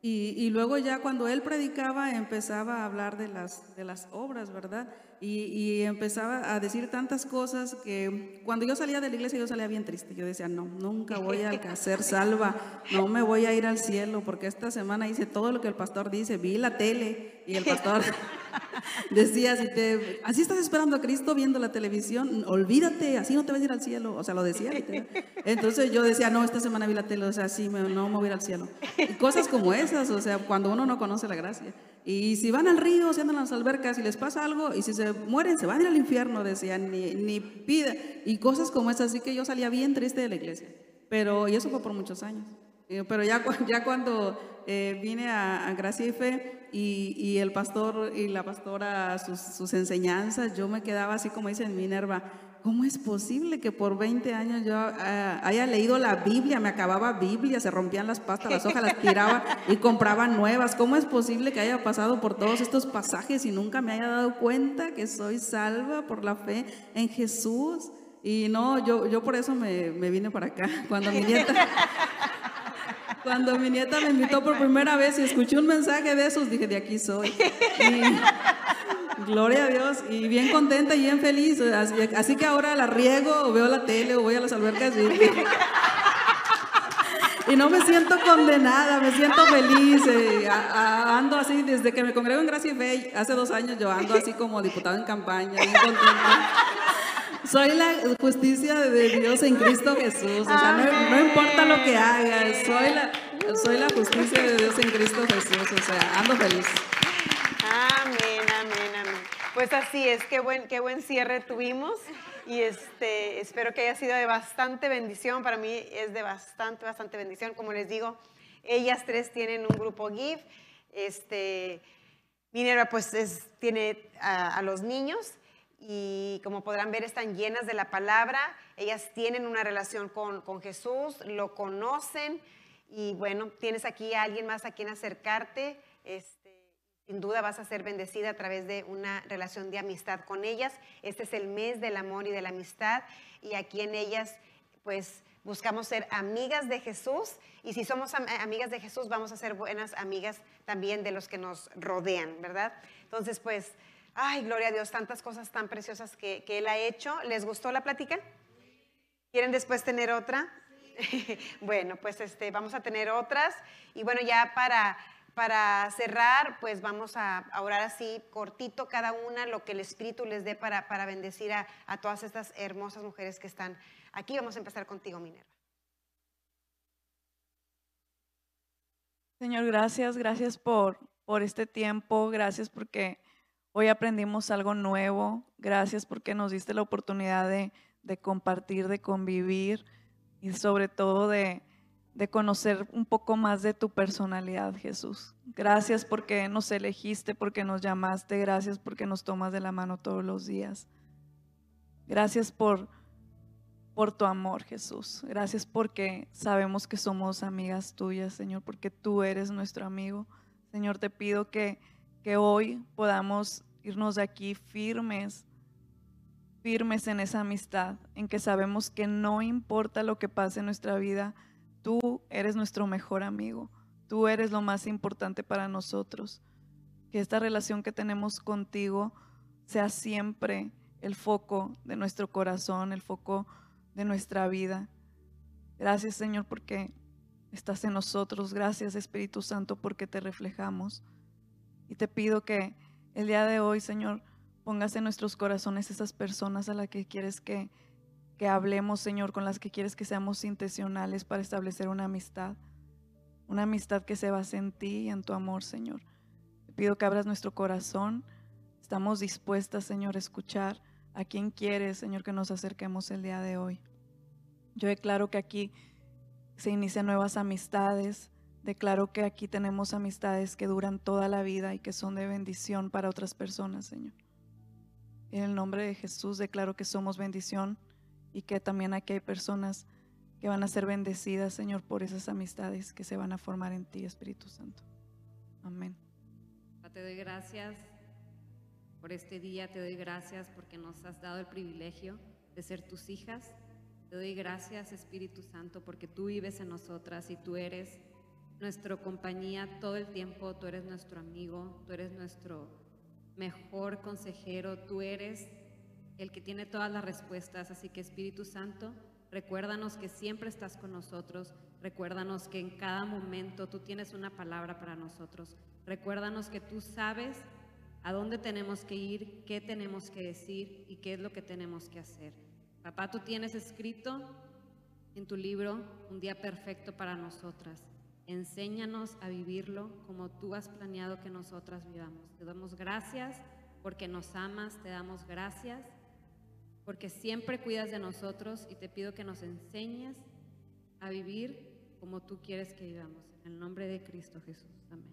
Y, y luego ya cuando él predicaba empezaba a hablar de las, de las obras, ¿verdad? Y, y empezaba a decir tantas cosas que cuando yo salía de la iglesia yo salía bien triste. Yo decía, no, nunca voy a ser salva, no me voy a ir al cielo porque esta semana hice todo lo que el pastor dice, vi la tele y el pastor decía, si te, así estás esperando a Cristo viendo la televisión, olvídate, así no te vas a ir al cielo. O sea, lo decía. Entonces yo decía, no, esta semana vi la tele, o sea, sí, me- no me voy a ir al cielo. Y cosas como esas, o sea, cuando uno no conoce la gracia. Y si van al río, si andan a las albercas y les pasa algo, y si se mueren, se van al infierno, decían, ni, ni pida. Y cosas como esas, así que yo salía bien triste de la iglesia. Pero, y eso fue por muchos años. Pero ya, ya cuando eh, vine a, a y y, y el pastor y la pastora, sus, sus enseñanzas, yo me quedaba así como dice Minerva, ¿cómo es posible que por 20 años yo ah, haya leído la Biblia, me acababa Biblia, se rompían las pastas, las hojas las tiraba y compraba nuevas? ¿Cómo es posible que haya pasado por todos estos pasajes y nunca me haya dado cuenta que soy salva por la fe en Jesús? Y no, yo, yo por eso me, me vine para acá. Cuando mi nieta, cuando mi nieta me invitó por primera vez y escuché un mensaje de esos, dije, de aquí soy. Y gloria a Dios. Y bien contenta y bien feliz. Así, que ahora la riego, o veo la tele, o voy a las albercas y, y no me siento condenada, me siento feliz. eh, a- a- ando así, desde que me congrego en Gracia y Fe, hace dos años yo ando así como diputado en campaña, bien contenta. Soy la justicia de Dios en Cristo Jesús. O sea, no, no importa lo que hagas, soy la, soy la justicia de Dios en Cristo Jesús. O sea, ando feliz. Pues así es, qué buen, qué buen cierre tuvimos y este, espero que haya sido de bastante bendición. Para mí es de bastante, bastante bendición. Como les digo, ellas tres tienen un grupo GIF. Este, Minerva pues es- tiene a, a los niños y como podrán ver están llenas de la palabra. Ellas tienen una relación con, con Jesús, lo conocen y bueno, tienes aquí a alguien más a quien acercarte. Este, sin duda vas a ser bendecida a través de una relación de amistad con ellas. Este es el mes del amor y de la amistad y aquí en ellas pues buscamos ser amigas de Jesús y si somos am- amigas de Jesús vamos a ser buenas amigas también de los que nos rodean, ¿verdad? Entonces pues, ay, gloria a Dios, tantas cosas tan preciosas que, que Él ha hecho. ¿Les gustó la plática? ¿Quieren después tener otra? bueno, pues este, vamos a tener otras. Y bueno, ya para, para cerrar, pues vamos a, orar así cortito cada una, lo que el Espíritu les dé para, para bendecir a, a todas estas hermosas mujeres que están aquí. Vamos a empezar contigo, Minerva. Señor, gracias, gracias por, por este tiempo, gracias porque hoy aprendimos algo nuevo, gracias porque nos diste la oportunidad de, de compartir, de convivir y sobre todo de, de conocer un poco más de tu personalidad, Jesús. Gracias porque nos elegiste, porque nos llamaste, gracias porque nos tomas de la mano todos los días. Gracias por, por tu amor, Jesús. Gracias porque sabemos que somos amigas tuyas, Señor, porque tú eres nuestro amigo. Señor, te pido que, que hoy podamos irnos de aquí firmes, firmes en esa amistad, en que sabemos que no importa lo que pase en nuestra vida, tú eres nuestro mejor amigo. Tú eres lo más importante para nosotros. Que esta relación que tenemos contigo sea siempre el foco de nuestro corazón, el foco de nuestra vida. Gracias Señor porque estás en nosotros. Gracias Espíritu Santo porque te reflejamos. Y te pido que el día de hoy, Señor, pongas en nuestros corazones esas personas a las que quieres que, que hablemos, Señor, con las que quieres que seamos intencionales para establecer una amistad. Una amistad que se base en ti y en tu amor, Señor. Te pido que abras nuestro corazón. Estamos dispuestas, Señor, a escuchar a quien quieres, Señor, que nos acerquemos el día de hoy. Yo declaro que aquí se inician nuevas amistades. Declaro que aquí tenemos amistades que duran toda la vida y que son de bendición para otras personas, Señor. En el nombre de Jesús declaro que somos bendición y que también aquí hay personas que van a ser bendecidas, Señor, por esas amistades que se van a formar en ti, Espíritu Santo. Amén. Te doy gracias por este día, te doy gracias porque nos has dado el privilegio de ser tus hijas. Te doy gracias, Espíritu Santo, porque tú vives en nosotras y tú eres nuestra compañía todo el tiempo, tú eres nuestro amigo, tú eres nuestro mejor consejero, tú eres el que tiene todas las respuestas. Así que Espíritu Santo, recuérdanos que siempre estás con nosotros, recuérdanos que en cada momento tú tienes una palabra para nosotros, recuérdanos que tú sabes a dónde tenemos que ir, qué tenemos que decir y qué es lo que tenemos que hacer. Papá, tú tienes escrito en tu libro un día perfecto para nosotras. Enséñanos a vivirlo como tú has planeado que nosotras vivamos. Te damos gracias porque nos amas, te damos gracias porque siempre cuidas de nosotros y te pido que nos enseñes a vivir como tú quieres que vivamos. En el nombre de Cristo Jesús. Amén.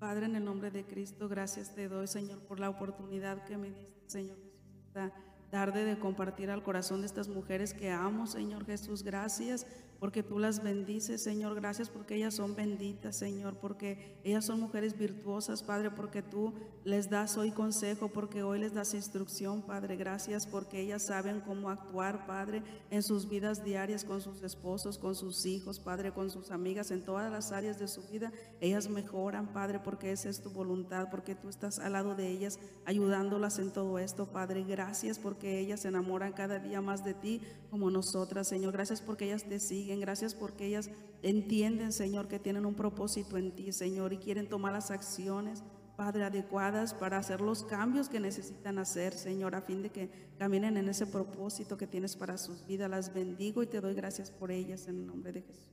Padre, en el nombre de Cristo, gracias te doy, Señor, por la oportunidad que me diste, Señor Jesús, tarde de compartir al corazón de estas mujeres que amo, Señor Jesús. Gracias porque tú las bendices, Señor. Gracias porque ellas son benditas, Señor, porque ellas son mujeres virtuosas, Padre, porque tú les das hoy consejo, porque hoy les das instrucción, Padre. Gracias porque ellas saben cómo actuar, Padre, en sus vidas diarias con sus esposos, con sus hijos, Padre, con sus amigas, en todas las áreas de su vida. Ellas mejoran, Padre, porque esa es tu voluntad, porque tú estás al lado de ellas, ayudándolas en todo esto, Padre. Gracias porque ellas se enamoran cada día más de ti como nosotras, Señor. Gracias porque ellas te siguen Gracias porque ellas entienden, Señor, que tienen un propósito en ti, Señor, y quieren tomar las acciones, Padre, adecuadas para hacer los cambios que necesitan hacer, Señor, a fin de que caminen en ese propósito que tienes para sus vidas. Las bendigo y te doy gracias por ellas en el nombre de Jesús.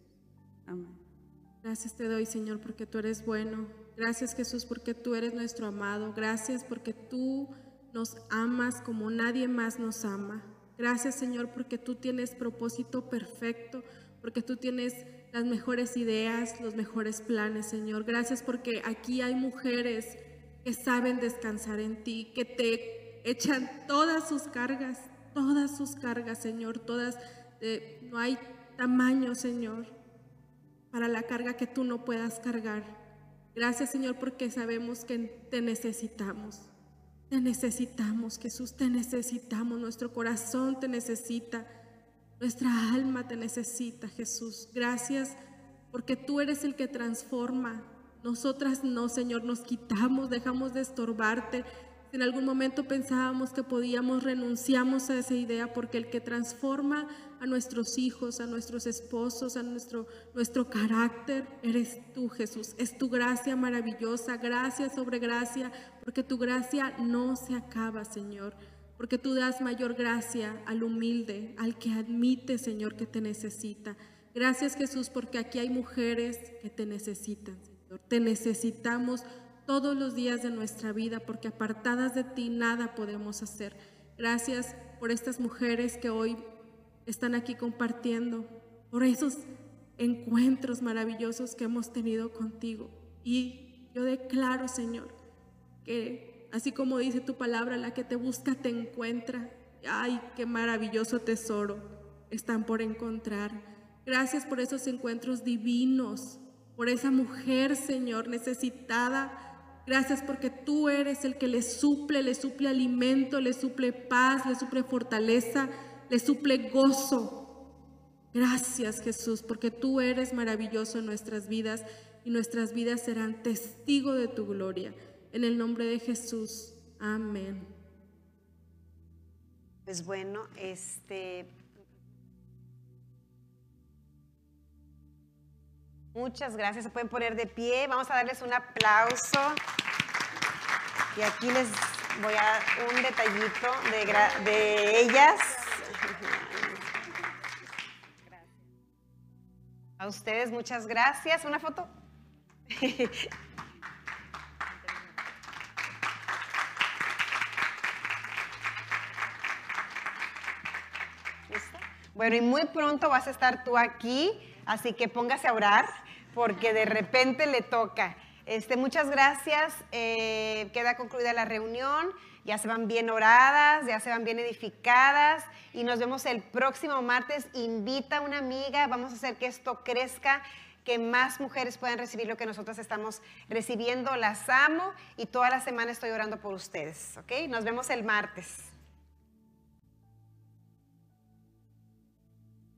Amén. Gracias te doy, Señor, porque tú eres bueno. Gracias, Jesús, porque tú eres nuestro amado. Gracias porque tú nos amas como nadie más nos ama. Gracias, Señor, porque tú tienes propósito perfecto porque tú tienes las mejores ideas, los mejores planes, Señor. Gracias porque aquí hay mujeres que saben descansar en ti, que te echan todas sus cargas, todas sus cargas, Señor, todas, eh, no hay tamaño, Señor, para la carga que tú no puedas cargar. Gracias, Señor, porque sabemos que te necesitamos. Te necesitamos, Jesús, te necesitamos, nuestro corazón te necesita. Nuestra alma te necesita, Jesús. Gracias porque tú eres el que transforma. Nosotras no, Señor, nos quitamos, dejamos de estorbarte. Si en algún momento pensábamos que podíamos, renunciamos a esa idea porque el que transforma a nuestros hijos, a nuestros esposos, a nuestro, nuestro carácter, eres tú, Jesús. Es tu gracia maravillosa, gracia sobre gracia, porque tu gracia no se acaba, Señor porque tú das mayor gracia al humilde, al que admite, Señor, que te necesita. Gracias Jesús, porque aquí hay mujeres que te necesitan, Señor. Te necesitamos todos los días de nuestra vida, porque apartadas de ti nada podemos hacer. Gracias por estas mujeres que hoy están aquí compartiendo, por esos encuentros maravillosos que hemos tenido contigo. Y yo declaro, Señor, que Así como dice tu palabra, la que te busca te encuentra. Ay, qué maravilloso tesoro están por encontrar. Gracias por esos encuentros divinos, por esa mujer, Señor, necesitada. Gracias porque tú eres el que le suple, le suple alimento, le suple paz, le suple fortaleza, le suple gozo. Gracias Jesús, porque tú eres maravilloso en nuestras vidas y nuestras vidas serán testigo de tu gloria. En el nombre de Jesús. Amén. Pues bueno, este... Muchas gracias. Se pueden poner de pie. Vamos a darles un aplauso. Y aquí les voy a dar un detallito de, de ellas. A ustedes, muchas gracias. ¿Una foto? Bueno, y muy pronto vas a estar tú aquí, así que póngase a orar, porque de repente le toca. Este, muchas gracias. eh, queda concluida la reunión. Ya se van bien oradas, ya se van bien edificadas. Y nos vemos el próximo martes. Invita a una amiga. Vamos a hacer que esto crezca que más mujeres puedan recibir lo que nosotros estamos recibiendo. Las amo y toda la semana estoy orando por ustedes. ¿Ok? Nos vemos el martes.